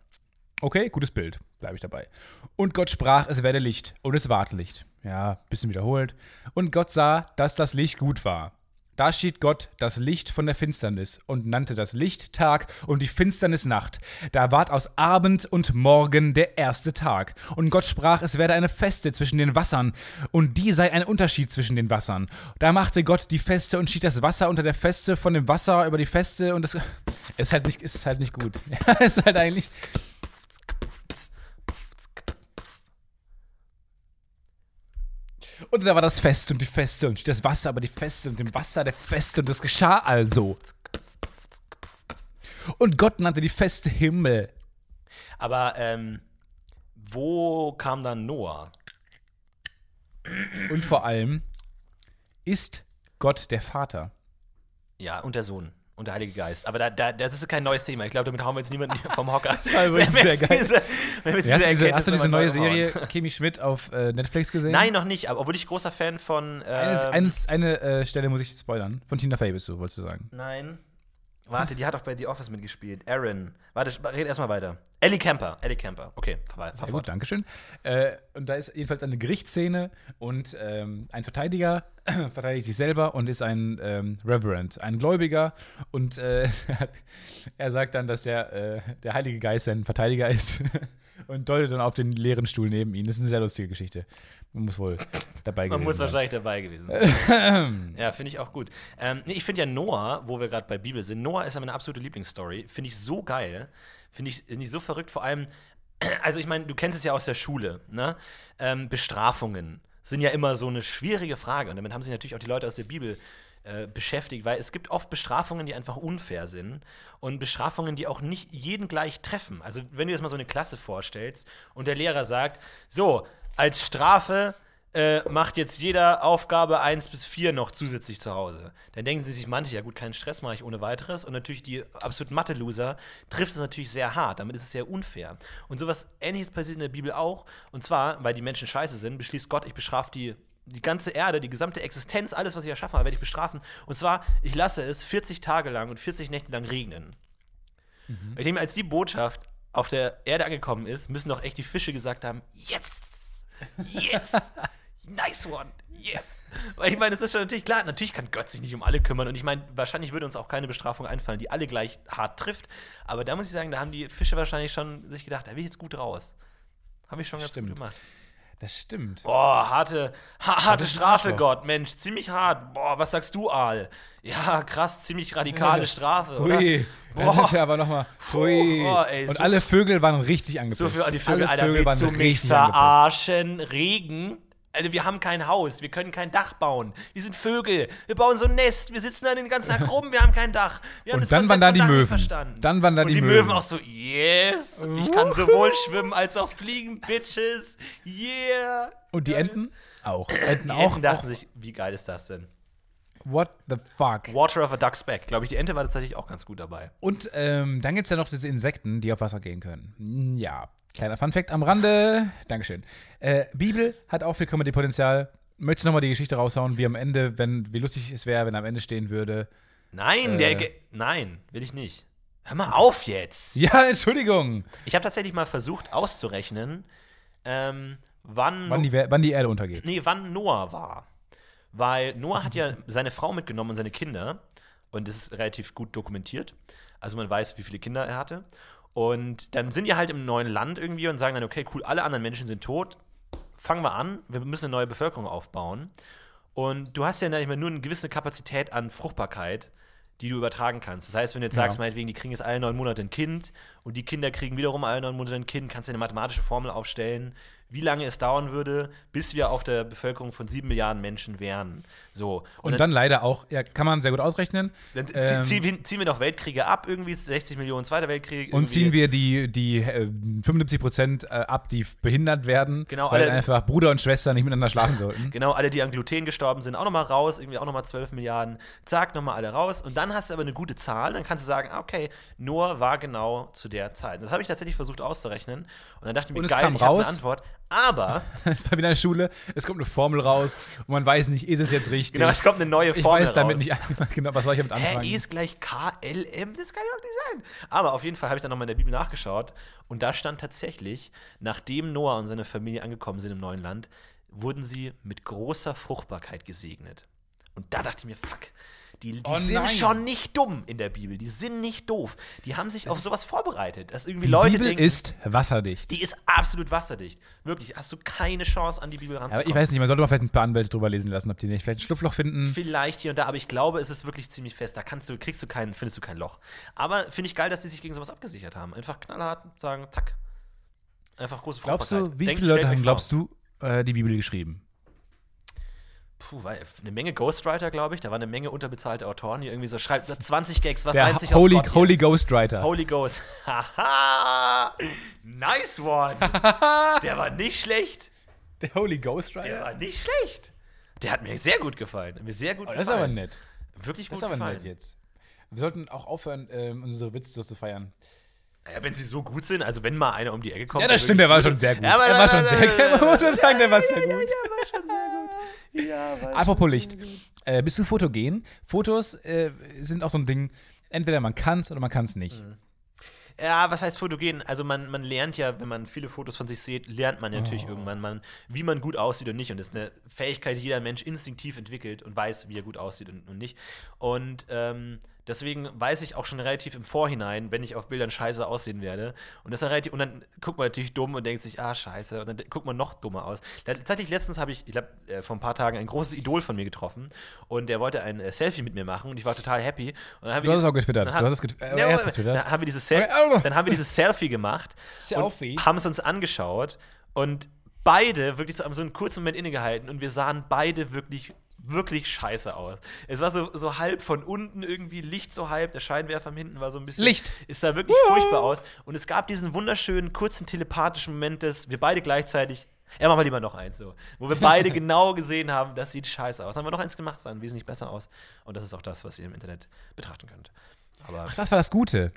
Okay, gutes Bild, bleibe ich dabei. Und Gott sprach, es werde Licht, und es ward Licht. Ja, bisschen wiederholt. Und Gott sah, dass das Licht gut war. Da schied Gott das Licht von der Finsternis und nannte das Licht Tag und die Finsternis Nacht. Da ward aus Abend und Morgen der erste Tag. Und Gott sprach, es werde eine Feste zwischen den Wassern, und die sei ein Unterschied zwischen den Wassern. Da machte Gott die Feste und schied das Wasser unter der Feste von dem Wasser über die Feste und das ist halt nicht, ist halt nicht gut. <laughs> Ja, ist halt eigentlich. Und da war das Fest und die Feste und das Wasser, aber die Feste und dem Wasser der Feste und das geschah also. Und Gott nannte die Feste Himmel. Aber ähm, wo kam dann Noah? Und vor allem ist Gott der Vater. Ja, und der Sohn und der Heilige Geist. Aber da, da, das ist kein neues Thema. Ich glaube, damit hauen wir jetzt niemanden <laughs> vom Hocker. Das war übrigens sehr geil. Diese, jetzt Hast du diese hast du diese neue. Serie Kimi Schmidt auf äh, Netflix gesehen? Nein, noch nicht. Aber obwohl ich großer Fan von. Ähm, Eines, eines, eine äh, Stelle muss ich spoilern. Von Tina Fey bist du, wolltest du sagen. Nein. Warte, die hat auch bei The Office mitgespielt. Aaron. Warte, red erstmal weiter. Ellie Camper. Ellie Camper. Okay, fahr, fahr Sehr fort. gut, Dankeschön. Äh, und da ist jedenfalls eine Gerichtsszene und ähm, ein Verteidiger <coughs> verteidigt sich selber und ist ein ähm, Reverend, ein Gläubiger. Und äh, <laughs> er sagt dann, dass der, äh, der Heilige Geist sein Verteidiger ist <laughs> und deutet dann auf den leeren Stuhl neben ihn. Das ist eine sehr lustige Geschichte. Man muss wohl dabei Man gewesen muss sein. wahrscheinlich dabei gewesen sein. <coughs> ja, finde ich auch gut. Ähm, nee, ich finde ja Noah, wo wir gerade bei Bibel sind, Noah ist ja meine absolute Lieblingsstory. Finde ich so geil. Finde ich, find ich so verrückt. Vor allem, <clears throat> also ich meine, du kennst es ja aus der Schule, ne? Ähm, Bestrafungen sind ja immer so eine schwierige Frage. Und damit haben sich natürlich auch die Leute aus der Bibel äh, beschäftigt, weil es gibt oft Bestrafungen, die einfach unfair sind und Bestrafungen, die auch nicht jeden gleich treffen. Also wenn du dir jetzt mal so eine Klasse vorstellst und der Lehrer sagt, so, als Strafe äh, macht jetzt jeder Aufgabe 1 bis 4 noch zusätzlich zu Hause. Dann denken sie sich manche, ja gut, keinen Stress mache ich ohne weiteres. Und natürlich die absoluten Mathe-Loser trifft es natürlich sehr hart. Damit ist es sehr unfair. Und sowas ähnliches passiert in der Bibel auch. Und zwar, weil die Menschen scheiße sind, beschließt Gott, ich bestrafe die, die ganze Erde, die gesamte Existenz, alles, was ich erschaffen habe, werde ich bestrafen. Und zwar, ich lasse es 40 Tage lang und 40 Nächte lang regnen. Und Ich denke, als die Botschaft auf der Erde angekommen ist, müssen doch echt die Fische gesagt haben: Yes! Yes! <laughs> nice one! Yes! <laughs> Weil ich meine, das ist schon natürlich klar, natürlich kann Gott sich nicht um alle kümmern. Und ich meine, wahrscheinlich würde uns auch keine Bestrafung einfallen, die alle gleich hart trifft. Aber da muss ich sagen, da haben die Fische wahrscheinlich schon sich gedacht, da will ich jetzt gut raus. Habe ich schon ganz Stimmt. gut gemacht. Das stimmt. Boah, harte, ha harte ist Strafe. Gott, Mensch, ziemlich hart. Boah, was sagst du, Aal? Ja, krass, ziemlich radikale Strafe, oder? Ui, Boah. sind wir aber nochmal. Ui. Oh, ey, und so- alle Vögel waren richtig angepisst. So für die Vögel, alle Alter, Vögel willst du waren mich richtig angepisst. verarschen? Regen? Alter, wir haben kein Haus, wir können kein Dach bauen. Wir sind Vögel, wir bauen so ein Nest, wir sitzen da den ganzen Tag rum, wir haben kein Dach. Wir haben Und das dann waren da die Dach Möwen. Verstanden. Dann waren da Und die die Möwen. Auch so, yes, ich kann sowohl schwimmen als auch fliegen, Bitches, yeah. Und die Enten? Auch. Enten Die auch. Enten dachten auch. sich, wie geil ist das denn? What the fuck? Water of a Duck's Back. Glaube ich, die Ente war tatsächlich auch ganz gut dabei. Und ähm, dann gibt es ja noch diese Insekten, die auf Wasser gehen können. Ja, kleiner Funfact am Rande. Dankeschön. Äh, Bibel hat auch viel Comedy-Potenzial. Möchtest du nochmal die Geschichte raushauen, wie am Ende, wenn, wie lustig es wäre, wenn am Ende stehen würde? Nein, Äh. der Nein, will ich nicht. Hör mal auf jetzt. Ja, <laughs> Entschuldigung. Ich habe tatsächlich mal versucht auszurechnen, ähm, wann, Wann die, wann die Erde untergeht. nee, wann Noah war. Weil Noah hat ja <laughs> seine Frau mitgenommen und seine Kinder. Und das ist relativ gut dokumentiert. Also man weiß, wie viele Kinder er hatte. Und dann sind die halt im neuen Land irgendwie und sagen dann, okay, cool, alle anderen Menschen sind tot. Fangen wir an, wir müssen eine neue Bevölkerung aufbauen. Und du hast ja nicht mehr nur eine gewisse Kapazität an Fruchtbarkeit, die du übertragen kannst. Das heißt, wenn du jetzt Ja. sagst, meinetwegen, die kriegen jetzt alle neun Monate ein Kind und die Kinder kriegen wiederum alle neun Monate ein Kind, kannst du eine mathematische Formel aufstellen, wie lange es dauern würde, bis wir auf der Bevölkerung von sieben Milliarden Menschen wären. So. Und dann leider auch, ja, kann man sehr gut ausrechnen. dann ähm, ziehen, wir, ziehen wir noch Weltkriege ab, irgendwie 60 Millionen Zweiter Weltkrieg. Und irgendwie- ziehen wir die, die äh, 75 Prozent äh, ab, die behindert werden, Genau, weil alle- einfach Bruder und Schwester nicht miteinander schlafen sollten. Genau, alle, die an Gluten gestorben sind, auch nochmal raus, irgendwie auch nochmal 12 Milliarden. Zack, nochmal alle raus. Und dann hast du aber eine gute Zahl, dann kannst du sagen, ah, okay, Noah war genau zu der Zeit. Das habe ich tatsächlich versucht auszurechnen. Und dann dachte ich mir, Und geil, ich habe eine? Antwort. Aber, <laughs> Es ist bei mir in der Schule, es kommt eine Formel raus und man weiß nicht, ist es jetzt richtig? genau, es kommt eine neue ich Formel weiß damit raus. nicht, genau, was soll ich damit Hä, anfangen? E ist gleich KLM? Das kann ja auch nicht sein. Aber auf jeden Fall habe ich dann nochmal in der Bibel nachgeschaut und da stand tatsächlich, nachdem Noah und seine Familie angekommen sind im neuen Land, wurden sie mit großer Fruchtbarkeit gesegnet. Und da dachte ich mir, fuck, die, die Oh sind nein. schon nicht dumm in der Bibel. Die sind nicht doof. Die haben sich auf ist- sowas vorbereitet, dass irgendwie Die Leute Bibel denken, ist wasserdicht. die ist absolut wasserdicht. Wirklich, hast du keine Chance, an die Bibel Aber ranzukommen. ich weiß nicht, man sollte mal vielleicht ein paar Anwälte drüber lesen lassen, ob die nicht vielleicht ein Schlupfloch finden. Vielleicht hier und da, aber ich glaube, es ist wirklich ziemlich fest. Da kannst du, kriegst du keinen, findest du kein Loch. Aber finde ich geil, dass die sich gegen sowas abgesichert haben. Einfach knallhart sagen, zack. Einfach große Glaubst du, wie Denkt, viele Leute haben, glaubst du, äh, die Bibel geschrieben? Puh, weil eine Menge Ghostwriter, glaube ich. Da waren eine Menge unterbezahlte Autoren, die irgendwie so schreibt 20 Gags, was Der reimt sich Holy, auf? Holy Ghostwriter. Holy Ghost. <laughs> Haha! nice one! <laughs> Der war nicht schlecht. Der Holy Der Ghostwriter? war nicht schlecht. Der hat mir sehr gut gefallen. Mir sehr gut Oh, das ist gefallen. aber nett. Wirklich Das gut ist aber gefallen. nett jetzt. Wir sollten auch aufhören, ähm, unsere Witze so zu feiern. Ja, wenn sie so gut sind, also wenn mal einer um die Ecke kommt. Ja, der das stimmt, der war schon sehr gut. Ja, aber er <laughs> war schon sehr gut. Man muss schon sagen, der war sehr gut. Ja, war Apropos Licht. Äh, bist du fotogen? Fotos äh, sind auch so ein Ding, entweder man kann es oder man kann es nicht. Mhm. Ja, was heißt fotogen? Also man, man lernt ja, wenn man viele Fotos von sich sieht, lernt man ja natürlich Oh. irgendwann, man, wie man gut aussieht und nicht. Und das ist eine Fähigkeit, die jeder Mensch instinktiv entwickelt und weiß, wie er gut aussieht und, und nicht. Und ähm, deswegen weiß ich auch schon relativ im Vorhinein, wenn ich auf Bildern scheiße aussehen werde. Und das relativ, und dann guckt man natürlich dumm und denkt sich, ah, scheiße. Und dann guckt man noch dummer aus. Tatsächlich letztens habe ich, ich glaube, äh, vor ein paar Tagen ein großes Idol von mir getroffen und der wollte ein äh, Selfie mit mir machen und ich war total happy. Und dann Du hast es auch getwittert. dann Du haben- hast es get- äh, Ja, getwittert. Dann haben wir dieses, Sel Okay, oh. dann haben wir dieses Selfie gemacht <laughs> Selfie? und haben es uns angeschaut und beide wirklich so einen kurzen Moment innegehalten und wir sahen beide wirklich wirklich scheiße aus. Es war so, so halb von unten irgendwie, Licht so halb, der Scheinwerfer hinten war so ein bisschen. Licht. Es sah wirklich furchtbar aus. Und es gab diesen wunderschönen, kurzen, telepathischen Moment, dass wir beide gleichzeitig. Ja, machen wir lieber noch eins so. Wo wir beide <laughs> genau gesehen haben, das sieht scheiße aus. Dann haben wir noch eins gemacht, sah wesentlich besser aus. Und das ist auch das, was ihr im Internet betrachten könnt. Aber Ach, das war das Gute.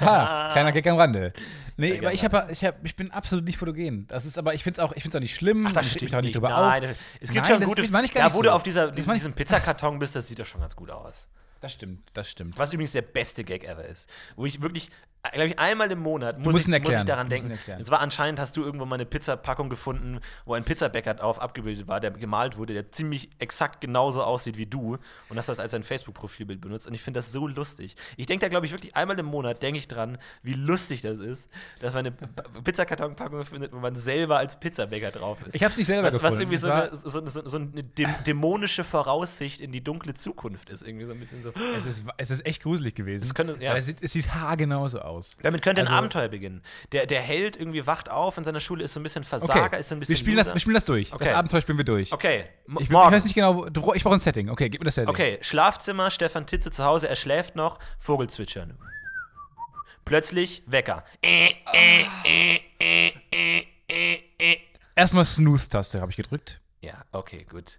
Ha, <laughs> kleiner Gag am Rande. Nee, aber ich, hab, ich, hab, ich bin absolut nicht fotogen. Das ist aber, ich finde es auch, ich find's auch nicht schlimm. Ach, das stimmt mich auch nicht drüber Nein, auf. es gibt Nein, schon gute. meine ich gar da, nicht wo du so. auf dieser, diesem, diesem Pizzakarton bist, das sieht doch schon ganz gut aus. Das stimmt, das stimmt. Was übrigens der beste Gag ever ist. Wo ich wirklich, glaube ich, einmal im Monat muss, ich, muss ich daran denken. Es war anscheinend, hast du irgendwo mal eine Pizzapackung gefunden, wo ein Pizzabäcker drauf abgebildet war, der gemalt wurde, der ziemlich exakt genauso aussieht wie du und hast das als ein Facebook-Profilbild benutzt. Und ich finde das so lustig. Ich denke da, glaube ich, wirklich einmal im Monat, denke ich dran, wie lustig das ist, dass man eine Pizzakartonpackung findet, wo man selber als Pizzabäcker drauf ist. Ich hab's nicht selber was, was gefunden. irgendwie Es so eine, so, so, so eine dä- dämonische Voraussicht in die dunkle Zukunft ist. Irgendwie so ein bisschen so. Es ist, es ist echt gruselig gewesen. Es könnte- ja. Es, sieht, es sieht haargenauso aus. Damit könnte ein Also- Abenteuer beginnen. Der, der Held irgendwie wacht auf in seiner Schule, ist so ein bisschen Versager, Okay, ist so ein bisschen. wir, spielen das, wir spielen das durch. Okay. Das Abenteuer spielen wir durch. Okay, m- Ich, ich weiß nicht genau, wo- ich brauche ein Setting. Okay, gib mir das Setting. Okay, Schlafzimmer, Stefan Titze zu Hause, er schläft noch, Vogel zwitschern. Plötzlich Wecker. Äh, äh, äh. Erstmal Snooze-Taste habe ich gedrückt. Ja, okay, gut.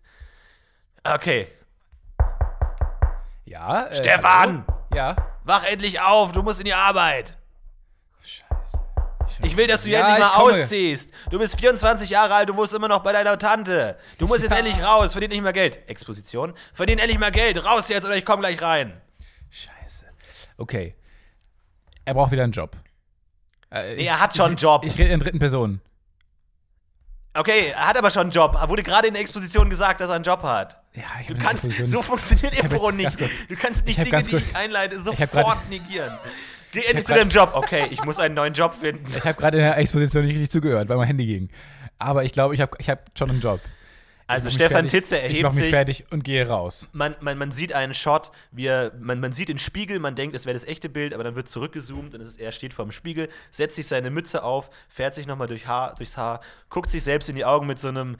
Okay, Ja. Äh, Stefan! hallo? Ja. wach endlich auf, du musst in die Arbeit. Scheiße. Ich will, dass du Ja, endlich mal ich ausziehst. Du bist 24 Jahre alt, du wohnst immer noch bei deiner Tante. Du musst jetzt endlich raus, verdien nicht mehr Geld. Exposition. Verdien endlich mal Geld. Raus jetzt oder ich komm gleich rein. Scheiße. Okay. Er braucht wieder einen Job. Äh, Nee, ich- er hat schon einen Job. Ich rede in dritten Person. Okay, er hat aber schon einen Job. Er wurde gerade in der Exposition gesagt, dass er einen Job hat. Ja, ich Du kannst, so funktioniert Impro nicht. Du kannst nicht ich Dinge, die ich einleite, sofort grad- negieren. Geh endlich zu deinem Job. Okay, ich muss einen neuen Job finden. Ich habe gerade in der Exposition nicht richtig zugehört, weil mein Handy ging. Aber ich glaube, ich habe ich hab schon einen Job. Also mach Stefan fertig. Titze Ich erhebt mache mich sich. fertig und gehe raus. man, man, man sieht einen Shot, wie er, man, man sieht den Spiegel, man denkt, es wäre das echte Bild, aber dann wird zurückgezoomt und es ist, er steht vorm Spiegel, setzt sich seine Mütze auf, fährt sich nochmal durch Haar, durchs Haar, guckt sich selbst in die Augen mit so einem,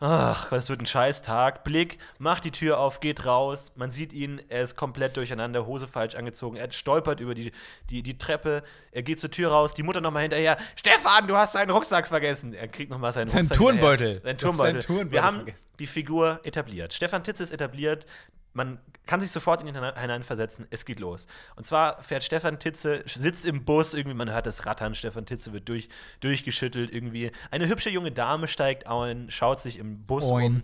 ach, das wird ein scheiß Tag, Blick, macht die Tür auf, geht raus, man sieht ihn, er ist komplett durcheinander, Hose falsch angezogen, er stolpert über die, die, die Treppe, er geht zur Tür raus, die Mutter nochmal hinterher, Stefan, du hast deinen Rucksack vergessen. Er kriegt nochmal seinen Sein Rucksack Turnbeutel. hinterher. Sein Turnbeutel. seinen Turnbeutel Wir haben vergessen. die Figur etabliert. Stefan Titz ist etabliert. man kann sich sofort in ihn hinein- hineinversetzen. Es geht los. Und zwar fährt Stefan Titze, sitzt im Bus, irgendwie, man hört das Rattern, Stefan Titze wird durch, durchgeschüttelt irgendwie. Eine hübsche junge Dame steigt ein, schaut sich im Bus Oin. um.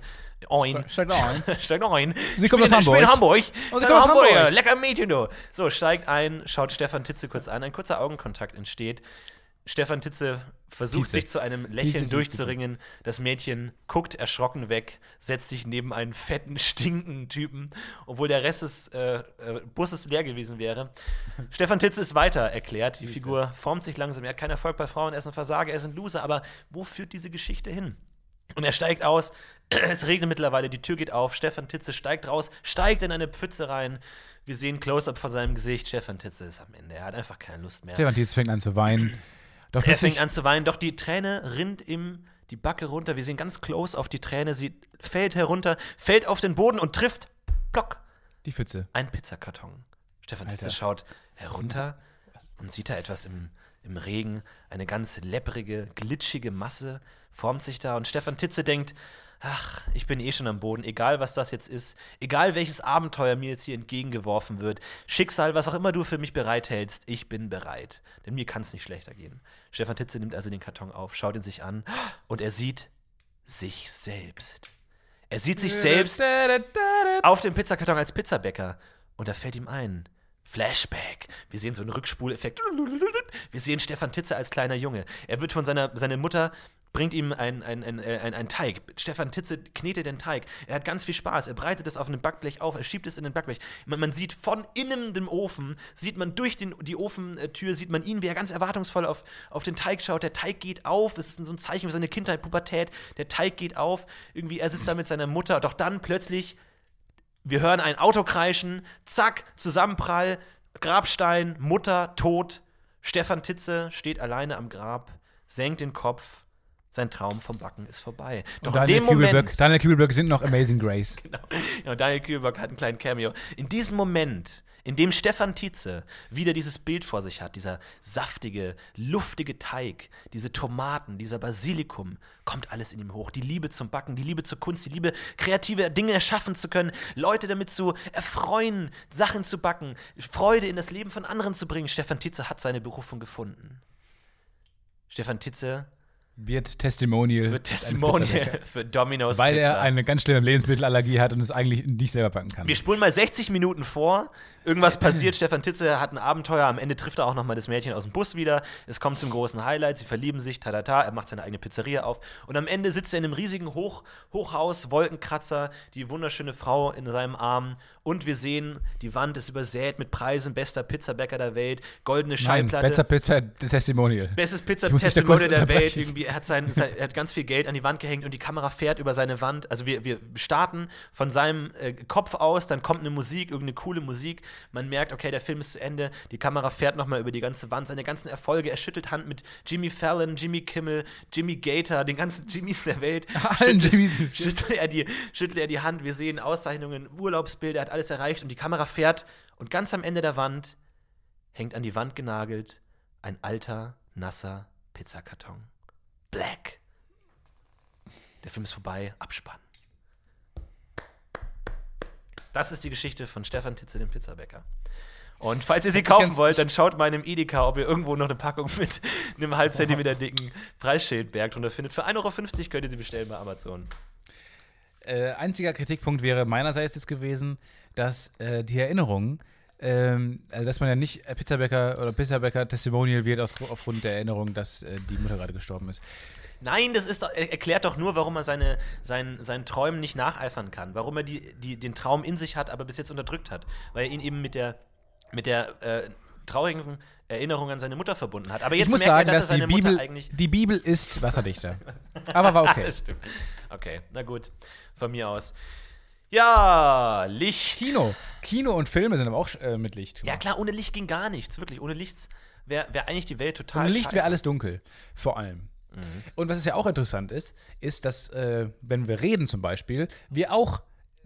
Oin. Steigt ein. <laughs> steigt ein. Sie kommt aus Ich bin in Hamburg. Hamburg. Und sie kommt aus. Hamburg. Lecker Mädchen, du. So, steigt ein, schaut Stefan Titze kurz an. Ein kurzer Augenkontakt entsteht. Stefan Titze versucht Tietze. sich zu einem Lächeln Tietze, Tietze, durchzuringen. Das Mädchen guckt erschrocken weg, setzt sich neben einen fetten, stinkenden Typen, obwohl der Rest des äh, äh, Busses leer gewesen wäre. <laughs> Stefan Titze ist weiter erklärt. Die Figur formt sich langsam. Er hat keinen Erfolg bei Frauen, er ist ein Versager, er ist ein Loser. Aber wo führt diese Geschichte hin? Und er steigt aus. <clears throat> Es regnet mittlerweile, die Tür geht auf. Stefan Titze steigt raus, steigt in eine Pfütze rein. Wir sehen Close-up von seinem Gesicht. Stefan Titze ist am Ende. Er hat einfach keine Lust mehr. Stefan Tietz fängt an zu weinen. <clears throat> Doch Er fängt an zu weinen, doch die Träne rinnt ihm die Backe runter. Wir sehen ganz close auf die Träne. Sie fällt herunter, fällt auf den Boden und trifft, plock, die Pfütze. ein Pizzakarton. Stefan Titze schaut herunter und sieht da etwas im, im Regen. Eine ganz lepprige, glitschige Masse formt sich da. Und Stefan Titze denkt, ach, ich bin eh schon am Boden, egal was das jetzt ist, egal welches Abenteuer mir jetzt hier entgegengeworfen wird, Schicksal, was auch immer du für mich bereithältst, ich bin bereit. Denn mir kann es nicht schlechter gehen. Stefan Titze nimmt also den Karton auf, schaut ihn sich an und er sieht sich selbst. Er sieht sich selbst auf dem Pizzakarton als Pizzabäcker. Und da fällt ihm ein. Flashback. Wir sehen so einen Rückspuleffekt. Wir sehen Stefan Titze als kleiner Junge. Er wird von seiner, seine Mutter bringt ihm ein, ein, ein, äh, ein, ein Teig. Stefan Titze knetet den Teig. Er hat ganz viel Spaß. Er breitet es auf einem Backblech auf. Er schiebt es in den Backblech. Man, man sieht von innen dem Ofen, sieht man durch den, die Ofentür, sieht man ihn, wie er ganz erwartungsvoll auf, auf den Teig schaut. Der Teig geht auf. Es ist so ein Zeichen für seine Kindheit, Pubertät. Der Teig geht auf. Irgendwie, er sitzt da mit seiner Mutter. Doch dann plötzlich wir hören ein Auto kreischen, zack, Zusammenprall, Grabstein, Mutter, tot. Stefan Titze steht alleine am Grab, senkt den Kopf. Sein Traum vom Backen ist vorbei. Doch in Daniel dem Moment. Kübelberg, Daniel Kübelberg sind noch Amazing Grace. <laughs> Genau. Ja, und Daniel Kühlberg hat einen kleinen Cameo. In diesem Moment, in dem Stefan Tietze wieder dieses Bild vor sich hat, dieser saftige, luftige Teig, diese Tomaten, dieser Basilikum, kommt alles in ihm hoch. Die Liebe zum Backen, die Liebe zur Kunst, die Liebe, kreative Dinge erschaffen zu können, Leute damit zu erfreuen, Sachen zu backen, Freude in das Leben von anderen zu bringen. Stefan Tietze hat seine Berufung gefunden. Stefan Tietze Wird Testimonial. wird Testimonial <laughs> für Domino's Weil Pizza. er eine ganz schlimme Lebensmittelallergie hat und es eigentlich nicht selber backen kann. Wir spulen mal 60 Minuten vor. Irgendwas passiert. Stefan Titze hat ein Abenteuer. Am Ende trifft er auch noch mal das Mädchen aus dem Bus wieder. Es kommt zum großen Highlight. Sie verlieben sich. Tadata. Er macht seine eigene Pizzeria auf. Und am Ende sitzt er in einem riesigen Hoch Hochhaus, Wolkenkratzer, die wunderschöne Frau in seinem Arm. Und wir sehen, die Wand ist übersät mit Preisen. Bester Pizzabäcker der Welt. Goldene Nein, Schallplatte. Pizza Pizza Testimonial. Bestes Pizza-Testimonial der Welt. Irgendwie, er, hat sein, sein, er hat ganz viel Geld an die Wand gehängt und die Kamera fährt über seine Wand. Also wir, wir starten von seinem äh, Kopf aus, dann kommt eine Musik, irgendeine coole Musik. Man merkt, okay, der Film ist zu Ende. Die Kamera fährt nochmal über die ganze Wand, seine ganzen Erfolge. Er schüttelt Hand mit Jimmy Fallon, Jimmy Kimmel, Jimmy Gator, den ganzen <laughs> Jimmys der Welt. <laughs> Allen Schüttelt- Jimmys, schüttelt er, die, schüttelt er die Hand. Wir sehen Auszeichnungen, Urlaubsbilder, er hat alles erreicht und die Kamera fährt. Und ganz am Ende der Wand hängt an die Wand genagelt ein alter, nasser Pizzakarton. Black. Der Film ist vorbei, Abspann. Das ist die Geschichte von Stefan Titze, dem Pizzabäcker. Und falls ihr sie kaufen wollt, dann schaut mal in einem Edeka, ob ihr irgendwo noch eine Packung mit <laughs> einem halb Zentimeter dicken Preisschild drunter findet. Für 1,50 Euro könnt ihr sie bestellen bei Amazon. Äh, einziger Kritikpunkt wäre meinerseits jetzt gewesen, dass äh, die Erinnerung, ähm, also dass man ja nicht äh, Pizzabäcker oder Pizzabäcker Testimonial wird aus, aufgrund der Erinnerung, dass äh, die Mutter gerade gestorben ist. Nein, das ist doch, er erklärt doch nur, warum er seine, seinen, seinen Träumen nicht nacheifern kann. Warum er die, die, den Traum in sich hat, aber bis jetzt unterdrückt hat. Weil er ihn eben mit der, mit der äh, traurigen Erinnerung an seine Mutter verbunden hat. Aber jetzt ich muss merkt sagen, er, dass, dass er die Mutter Bibel, eigentlich. die Bibel ist wasserdichter. Aber war <laughs> okay. Okay, na gut. Von mir aus. Ja, Licht. Kino. Kino und Filme sind aber auch äh, mit Licht. Ja, klar, ohne Licht ging gar nichts. Wirklich, ohne Licht wäre wär eigentlich die Welt total. Ohne Licht wäre alles dunkel, vor allem. Mhm. Und was es ja auch interessant ist, ist, dass, äh, wenn wir reden zum Beispiel, wir auch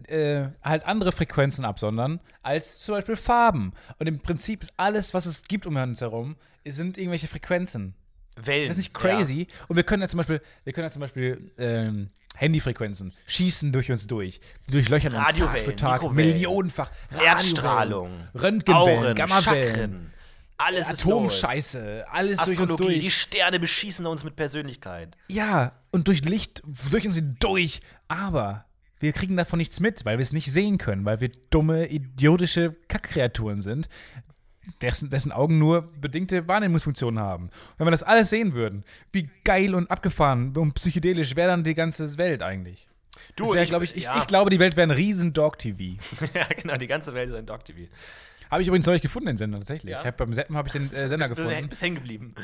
äh, halt andere Frequenzen absondern als zum Beispiel Farben. Und im Prinzip ist alles, was es gibt um uns herum, sind irgendwelche Frequenzen. Wellen. Ist das nicht crazy? Und wir können ja zum Beispiel, wir können ja zum Beispiel ähm, Handyfrequenzen schießen durch uns durch. Durchlöchern uns Tag Radiowellen, für Tag, Mikrowellen, millionenfach. Ja. Erdstrahlung, Röntgenwellen, Auren, Gammawellen, Chakren. Alles ist los. Atomscheiße, alles durch uns Astrologie, die durch. Sterne beschießen uns mit Persönlichkeit. Ja, und durch Licht, durch uns durch. Aber wir kriegen davon nichts mit, weil wir es nicht sehen können, weil wir dumme, idiotische Kackkreaturen sind, dessen, dessen Augen nur bedingte Wahrnehmungsfunktionen haben. Wenn wir das alles sehen würden, wie geil und abgefahren und psychedelisch wäre dann die ganze Welt eigentlich. Du, wär, glaub ich, ich, ja. ich glaube, die Welt wäre ein riesen Dog-TV. <laughs> ja, genau, die ganze Welt ist ein Dog TV. Habe ich übrigens neulich gefunden, den Sender, tatsächlich. Ja? Ich hab beim Seppen habe ich den äh, Sender bist, gefunden. bist hängen geblieben.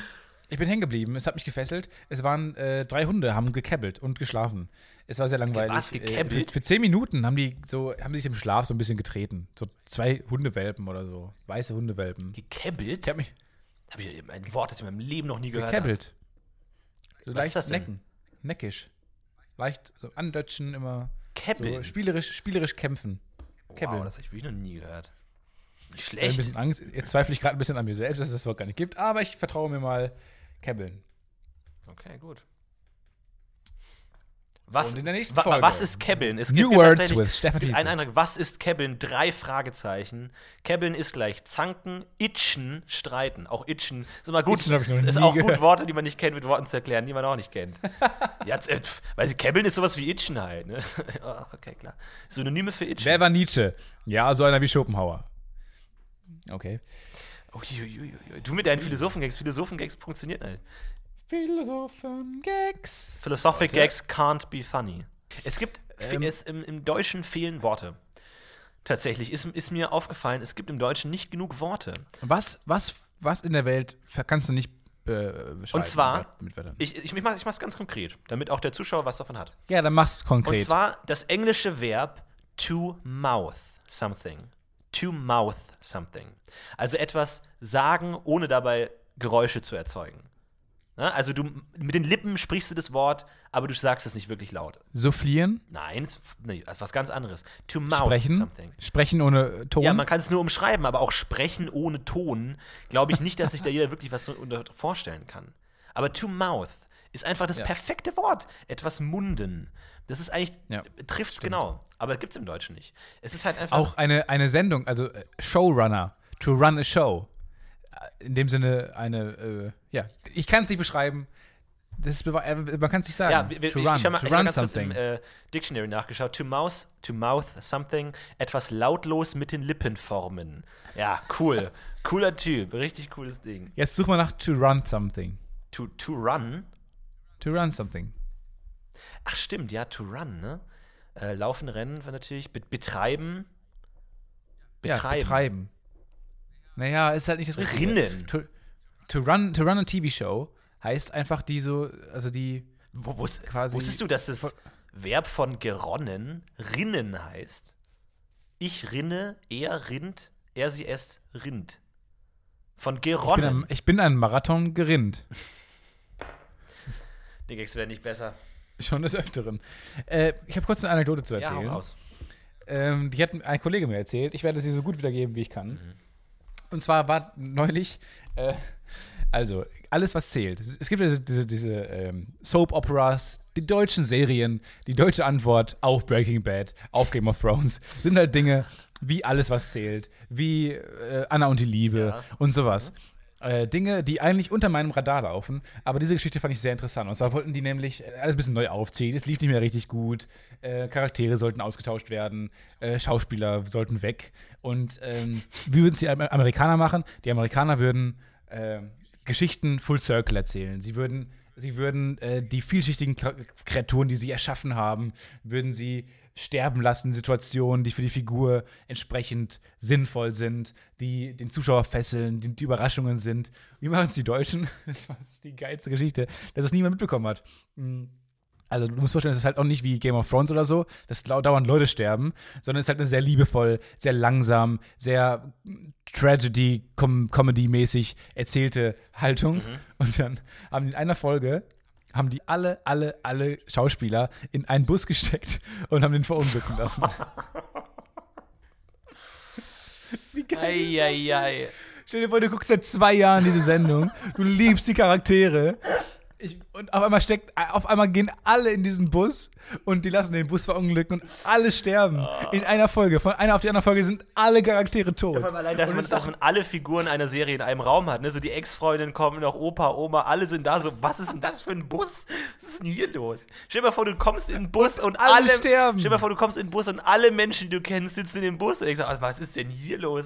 Ich bin hängen geblieben, es hat mich gefesselt. Es waren äh, drei Hunde, haben gekäbbelt und geschlafen. Es war sehr langweilig. Was, gekäbbelt? Äh, für, für zehn Minuten haben die so, haben sich im Schlaf so ein bisschen getreten. So zwei Hundewelpen oder so. Weiße Hundewelpen. Gekäbbelt? Ich hab mich Hab ich ein Wort, das ich in meinem Leben noch nie gehört gekäbbelt. So Was leicht ist das denn? necken. Neckisch. Leicht so andötschen, immer habe. so spielerisch, spielerisch kämpfen. käbbeln. wow, das habe ich wirklich noch nie gehört. Hab ein schlecht. bisschen Angst. Jetzt zweifle ich gerade ein bisschen an mir selbst, dass es das Wort gar nicht gibt, aber ich vertraue mir mal Käbbeln. Okay, gut. Was, wa- was ist Kebbeln? Es, New es gibt Words with Tietze. einen Eintrag, was ist Kebbeln? Drei Fragezeichen. Kebbeln ist gleich zanken, itchen, streiten. Auch itchen ist immer gut. Itchen ist nie auch gut. Worte, die man nicht kennt, mit Worten zu erklären, die man auch nicht kennt. <laughs> ja, äh, weil sie Kebbeln ist sowas wie itchen halt. Ne? <laughs> Oh, okay, klar. Synonyme für itchen. Wer war Nietzsche? Ja, so einer wie Schopenhauer. Okay. Uiuiuiui. Du mit deinen Philosophen-Gags. Philosophen-Gags funktioniert nicht. Philosophen-Gags. Philosophic Gags can't be funny. Es gibt, Ähm. es, im, im Deutschen fehlen Worte. Tatsächlich ist, ist mir aufgefallen, es gibt im Deutschen nicht genug Worte. Was, was, was in der Welt kannst du nicht äh, beschreiben? Und zwar-? Ich, ich, ich mache es ganz konkret, damit auch der Zuschauer was davon hat. Ja, dann mach's konkret. Und zwar das englische Verb to mouth something. To mouth something. Also etwas sagen, ohne dabei Geräusche zu erzeugen. Ne? Also du mit den Lippen sprichst du das Wort, aber du sagst es nicht wirklich laut. Soufflieren, Nein, nee, was ganz anderes. To mouth sprechen, something. sprechen ohne Ton. Ja, man kann es nur umschreiben, aber auch sprechen ohne Ton, glaube ich nicht, dass sich da jeder wirklich was vorstellen kann. Aber to mouth ist einfach das Ja. perfekte Wort. Etwas munden. Das ist eigentlich, Ja, trifft's genau. Aber gibt es im Deutschen nicht. Es ist halt einfach. Auch eine, eine Sendung, also äh, Showrunner, to run a show. Äh, In dem Sinne eine, äh, ja, ich kann es nicht beschreiben. Das äh, man kann es nicht sagen. ja, wir, to ich, run, ich habe ich hab mal ganz kurz something. im äh, Dictionary nachgeschaut. To mouth, to mouth something, etwas lautlos mit den Lippen formen. Ja, cool. <laughs> Cooler Typ, richtig cooles Ding. Jetzt such mal nach to run something. To, to run, To run something. Ach stimmt, ja, to run, ne? Äh, laufen, rennen war natürlich. Be betreiben. Ja, Betreiben. betreiben. Naja, ist halt nicht das Richtige. Rinnen. To, to, run, to run a TV-Show heißt einfach die so, also die, Wo, wus Quasi- wusstest du, dass das Verb von geronnen rinnen heißt? Ich rinne, er rinnt, er, sie, es rinnt. Von ich bin, geronnen. am, ich bin einen Marathon gerinnt. <laughs> Die Gags werden nicht besser. Schon des Öfteren. Äh, ich habe kurz eine Anekdote zu Ja, erzählen. raus. Ähm, die hat ein Kollege mir erzählt. Ich werde sie so gut wiedergeben, wie ich kann. Mhm. Und zwar war neulich, äh, also alles, was zählt. Es gibt diese, diese, diese ähm, Soap-Operas, die deutschen Serien, die deutsche Antwort auf Breaking Bad, auf Game of Thrones, sind halt Dinge wie alles, was zählt, wie äh, Anna und die Liebe Ja. und sowas. Äh, Dinge, die eigentlich unter meinem Radar laufen, aber diese Geschichte fand ich sehr interessant. Und zwar wollten die nämlich äh, alles ein bisschen neu aufziehen. Es lief nicht mehr richtig gut. Äh, Charaktere sollten ausgetauscht werden. Äh, Schauspieler sollten weg. Und ähm, wie würden es die Am- Amerikaner machen? Die Amerikaner würden äh, Geschichten Full Circle erzählen. Sie würden, sie würden äh, die vielschichtigen Kreaturen, die sie erschaffen haben, würden sie sterben lassen, Situationen, die für die Figur entsprechend sinnvoll sind, die den Zuschauer fesseln, die, die Überraschungen sind. Wie machen es die Deutschen? <laughs> Das war die geilste Geschichte, dass es niemand mitbekommen hat. Mm. Also du musst vorstellen, es ist halt auch nicht wie Game of Thrones oder so, dass dauernd Leute sterben, sondern es ist halt eine sehr liebevoll, sehr langsam, sehr Tragedy-Comedy-mäßig erzählte Haltung. Und dann haben die in einer Folge haben die alle, alle, alle Schauspieler in einen Bus gesteckt und haben den verunglücken lassen. <laughs> Wie geil ist das? Eieiei. Stell dir vor, du guckst seit zwei Jahren diese Sendung. Du liebst die Charaktere. Ich, und auf einmal steckt, auf einmal gehen alle in diesen Bus und die lassen den Bus verunglücken und alle sterben. In einer Folge. Von einer auf die andere Folge sind alle Charaktere tot. Vor allem allein, dass, Und man, ist dass man alle Figuren einer Serie in einem Raum hat. Ne? So die Ex-Freundin kommen noch, Opa, Oma, alle sind da. So, was ist denn das für ein Bus? Was ist denn hier los? Stell dir mal vor, du kommst in den Bus und, alle alle sterben. Stell dir mal vor, du kommst in den Bus und alle Menschen, die du kennst, sitzen in dem Bus. Und ich sag, was ist denn hier los?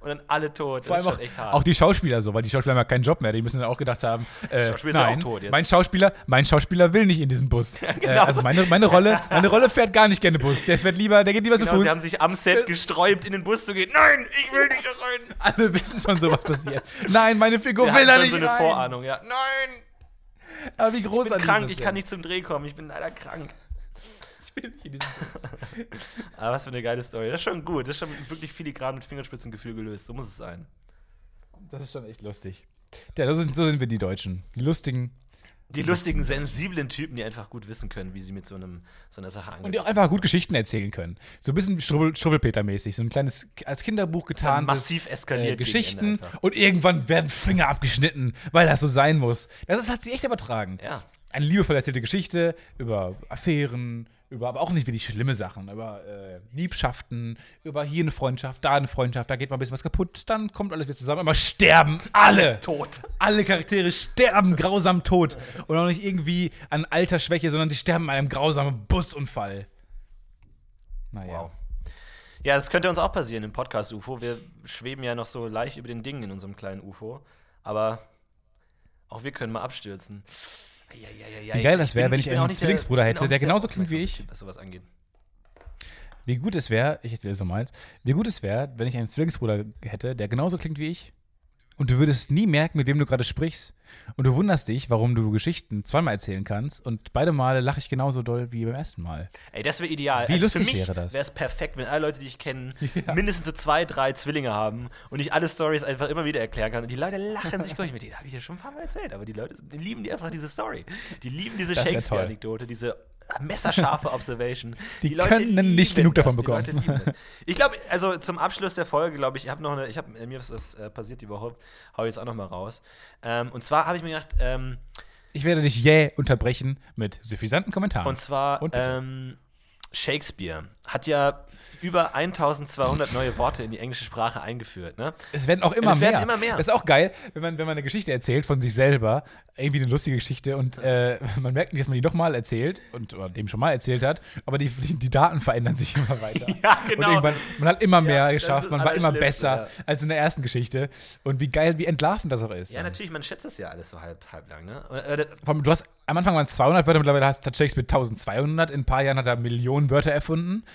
Und dann alle tot. Vor Das allem ist auch, schon echt hart. auch die Schauspieler so, weil die Schauspieler haben ja keinen Job mehr. Die müssen dann auch gedacht haben, äh, Schauspieler sind ja nein, auch tot jetzt. mein Schauspieler, mein Schauspieler will nicht in diesen Bus. <laughs> äh, genau. also meine, meine Rolle, meine Rolle fährt gar nicht gerne Bus. Der fährt lieber, der geht lieber genau, zu sie haben Fuß. sich am Set gesträubt, in den Bus zu gehen. Nein, ich will nicht da rein. <laughs> Alle wissen schon, sowas passiert. Nein, meine Figur Wir will da nicht so eine rein. Vorahnung, ja. Nein, Aber wie ich bin großartig krank, ich kann nicht zum Dreh kommen, ich bin leider krank. Ich will nicht in diesen Bus. Aber <laughs> was für eine geile Story. Das ist schon gut. Das ist schon wirklich filigran mit Fingerspitzengefühl gelöst. So muss es sein. Das ist schon echt lustig. Ja, so sind, so sind wir die Deutschen. Die lustigen Die lustigen, sensiblen Typen, die einfach gut wissen können, wie sie mit so, einem, so einer Sache und die angehen. auch einfach gut Geschichten erzählen können. So ein bisschen Schrubbel- Schrubbelpeter-mäßig. So ein kleines, als Kinderbuch getarntes massiv eskaliert äh, Geschichten und irgendwann werden Finger abgeschnitten, weil das so sein muss. Das ist, hat sie echt übertragen. Ja. Eine liebevoll erzählte Geschichte über Affären, über aber auch nicht wirklich schlimme Sachen, über äh, Liebschaften, über hier eine Freundschaft, da eine Freundschaft, da geht mal ein bisschen was kaputt, dann kommt alles wieder zusammen, aber sterben alle. <laughs> Tot. Alle Charaktere sterben grausam tot. Und auch nicht irgendwie an Altersschwäche, sondern die sterben an einem grausamen Busunfall. Naja. Wow. Ja, das könnte uns auch passieren im Podcast UFO. Wir schweben ja noch so leicht über den Dingen in unserem kleinen UFO. Aber auch wir können mal abstürzen. Wie geil das wäre, wenn ich einen Zwillingsbruder hätte, der genauso klingt wie ich. Was sowas angeht. Wie gut es wäre, ich erzähle so meins, wie gut es wäre, wenn ich einen Zwillingsbruder hätte, der genauso klingt wie ich. Und du würdest nie merken, mit wem du gerade sprichst. Und du wunderst dich, warum du Geschichten zweimal erzählen kannst. Und beide Male lache ich genauso doll wie beim ersten Mal. Ey, das wäre ideal. Also Wie lustig für mich wäre das? Wäre es perfekt, wenn alle Leute, die ich kenne, <laughs> mindestens so zwei, drei Zwillinge haben und ich alle Stories einfach immer wieder erklären kann. Und die Leute lachen sich durch. Mit denen habe ich ja schon ein paar Mal erzählt, aber die Leute die lieben die einfach diese Story. Die lieben diese Shakespeare-Anekdote, diese messerscharfe Observation. <laughs> Die Leute können nicht genug davon das, die Leute bekommen. <laughs> Ich glaube, also zum Abschluss der Folge, glaube ich, ich habe noch eine, ich habe mir das äh, passiert die Woche, hau ich jetzt auch noch mal raus. Ähm, und zwar habe ich mir gedacht, ähm, Ich werde dich jäh unterbrechen mit suffisanten Kommentaren. Und zwar Und ähm, Shakespeare hat ja über 1200 neue Worte in die englische Sprache eingeführt. Ne? Es werden auch immer Es mehr. werden immer mehr. Das ist auch geil, wenn man, wenn man eine Geschichte erzählt von sich selber, irgendwie eine lustige Geschichte und äh, <laughs> man merkt nicht, dass man die nochmal erzählt und oder dem schon mal erzählt hat, aber die, die, die Daten verändern sich immer weiter. <laughs> Ja, genau. Und irgendwann, man hat immer mehr das geschafft, man war immer besser als in der ersten Geschichte. Und wie geil, wie entlarvend das auch ist. Ja, natürlich, man schätzt das ja alles so halb. Ne? Äh, Vor allem, Du hast am Anfang waren es 200 Wörter, mittlerweile hast, hat Shakespeare 1200. In ein paar Jahren hat er Millionen Wörter erfunden.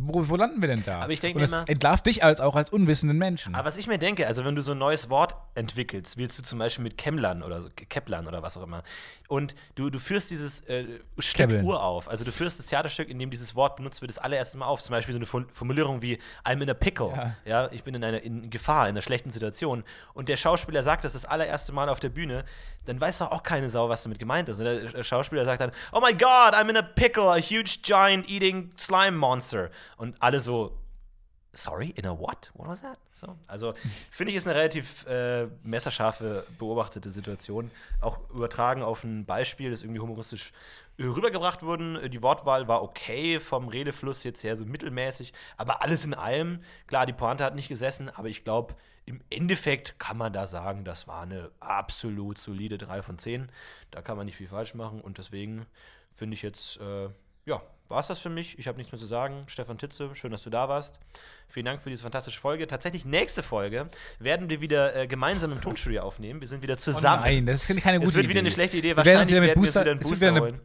Wo, wo landen wir denn da? Aber ich denk Und mir das immer- entlarvt dich als auch als unwissenden Menschen. aber was ich mir denke, also wenn du so ein neues Wort entwickelst, willst du zum Beispiel mit Kemlern oder so, Keplern oder was auch immer, und du, du führst dieses äh, Stück Kebbeln. Ur auf, also du führst das Theaterstück, in dem dieses Wort benutzt wird, das allererste Mal auf. Zum Beispiel so eine Fo- Formulierung wie I'm in a pickle. Ja. Ja, ich bin in einer in Gefahr, in einer schlechten Situation. Und der Schauspieler sagt das das allererste Mal auf der Bühne, dann weiß doch auch keine Sau, was damit gemeint ist. Und der Schauspieler sagt dann, Oh my God, I'm in a pickle, a huge giant eating slime monster. Und alle so, Sorry, in a what? What was that? So, also finde ich ist eine relativ äh, messerscharfe beobachtete Situation. Auch übertragen auf ein Beispiel, das irgendwie humoristisch äh, rübergebracht wurde. Äh, Die Wortwahl war okay, vom Redefluss jetzt her so mittelmäßig, aber alles in allem, klar, die Pointe hat nicht gesessen, aber ich glaube, im Endeffekt kann man da sagen, das war eine absolut solide 3 von 10. Da kann man nicht viel falsch machen und deswegen finde ich jetzt, äh, ja, war es das für mich. Ich habe nichts mehr zu sagen. Stefan Titze, schön, dass du da warst. Vielen Dank für diese fantastische Folge. Tatsächlich, nächste Folge werden wir wieder äh, gemeinsam im Tonstudio aufnehmen. Wir sind wieder Oh zusammen. nein, das ist keine gute es wird Idee. wieder eine schlechte Idee. Wir werden Wahrscheinlich mit werden wir uns wieder einen Booster holen.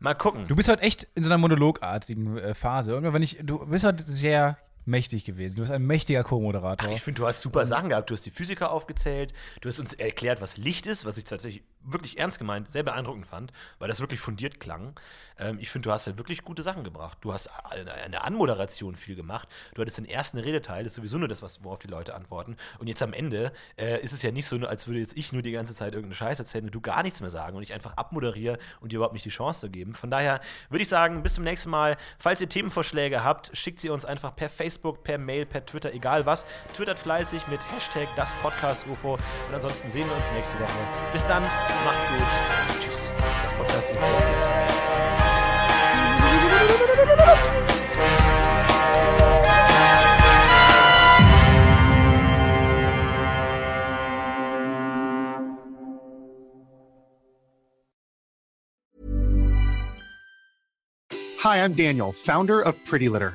Mal gucken. Du bist heute echt in so einer monologartigen äh, Phase. Wenn ich, du bist heute sehr mächtig gewesen. Du bist ein mächtiger Co-Moderator. Ich finde, du hast super Sachen gehabt. Du hast die Physiker aufgezählt. Du hast uns erklärt, was Licht ist, was ich tatsächlich wirklich ernst gemeint sehr beeindruckend fand, weil das wirklich fundiert klang. Ähm, ich finde, du hast ja wirklich gute Sachen gebracht. Du hast eine Anmoderation viel gemacht. Du hattest den ersten Redeteil, das ist sowieso nur das, was, worauf die Leute antworten. Und jetzt am Ende äh, ist es ja nicht so, als würde jetzt ich nur die ganze Zeit irgendeine Scheiße erzählen und du gar nichts mehr sagen und ich einfach abmoderiere und dir überhaupt nicht die Chance zu geben. Von daher würde ich sagen, bis zum nächsten Mal. Falls ihr Themenvorschläge habt, schickt sie uns einfach per Facebook, per Mail, per Twitter, egal was. Twittert fleißig mit Hashtag das Podcast UFO. Und ansonsten sehen wir uns nächste Woche. Bis dann. Macht's gut. Tschüss. Das Podcast UFO. Hi, I'm Daniel, founder of Pretty Litter.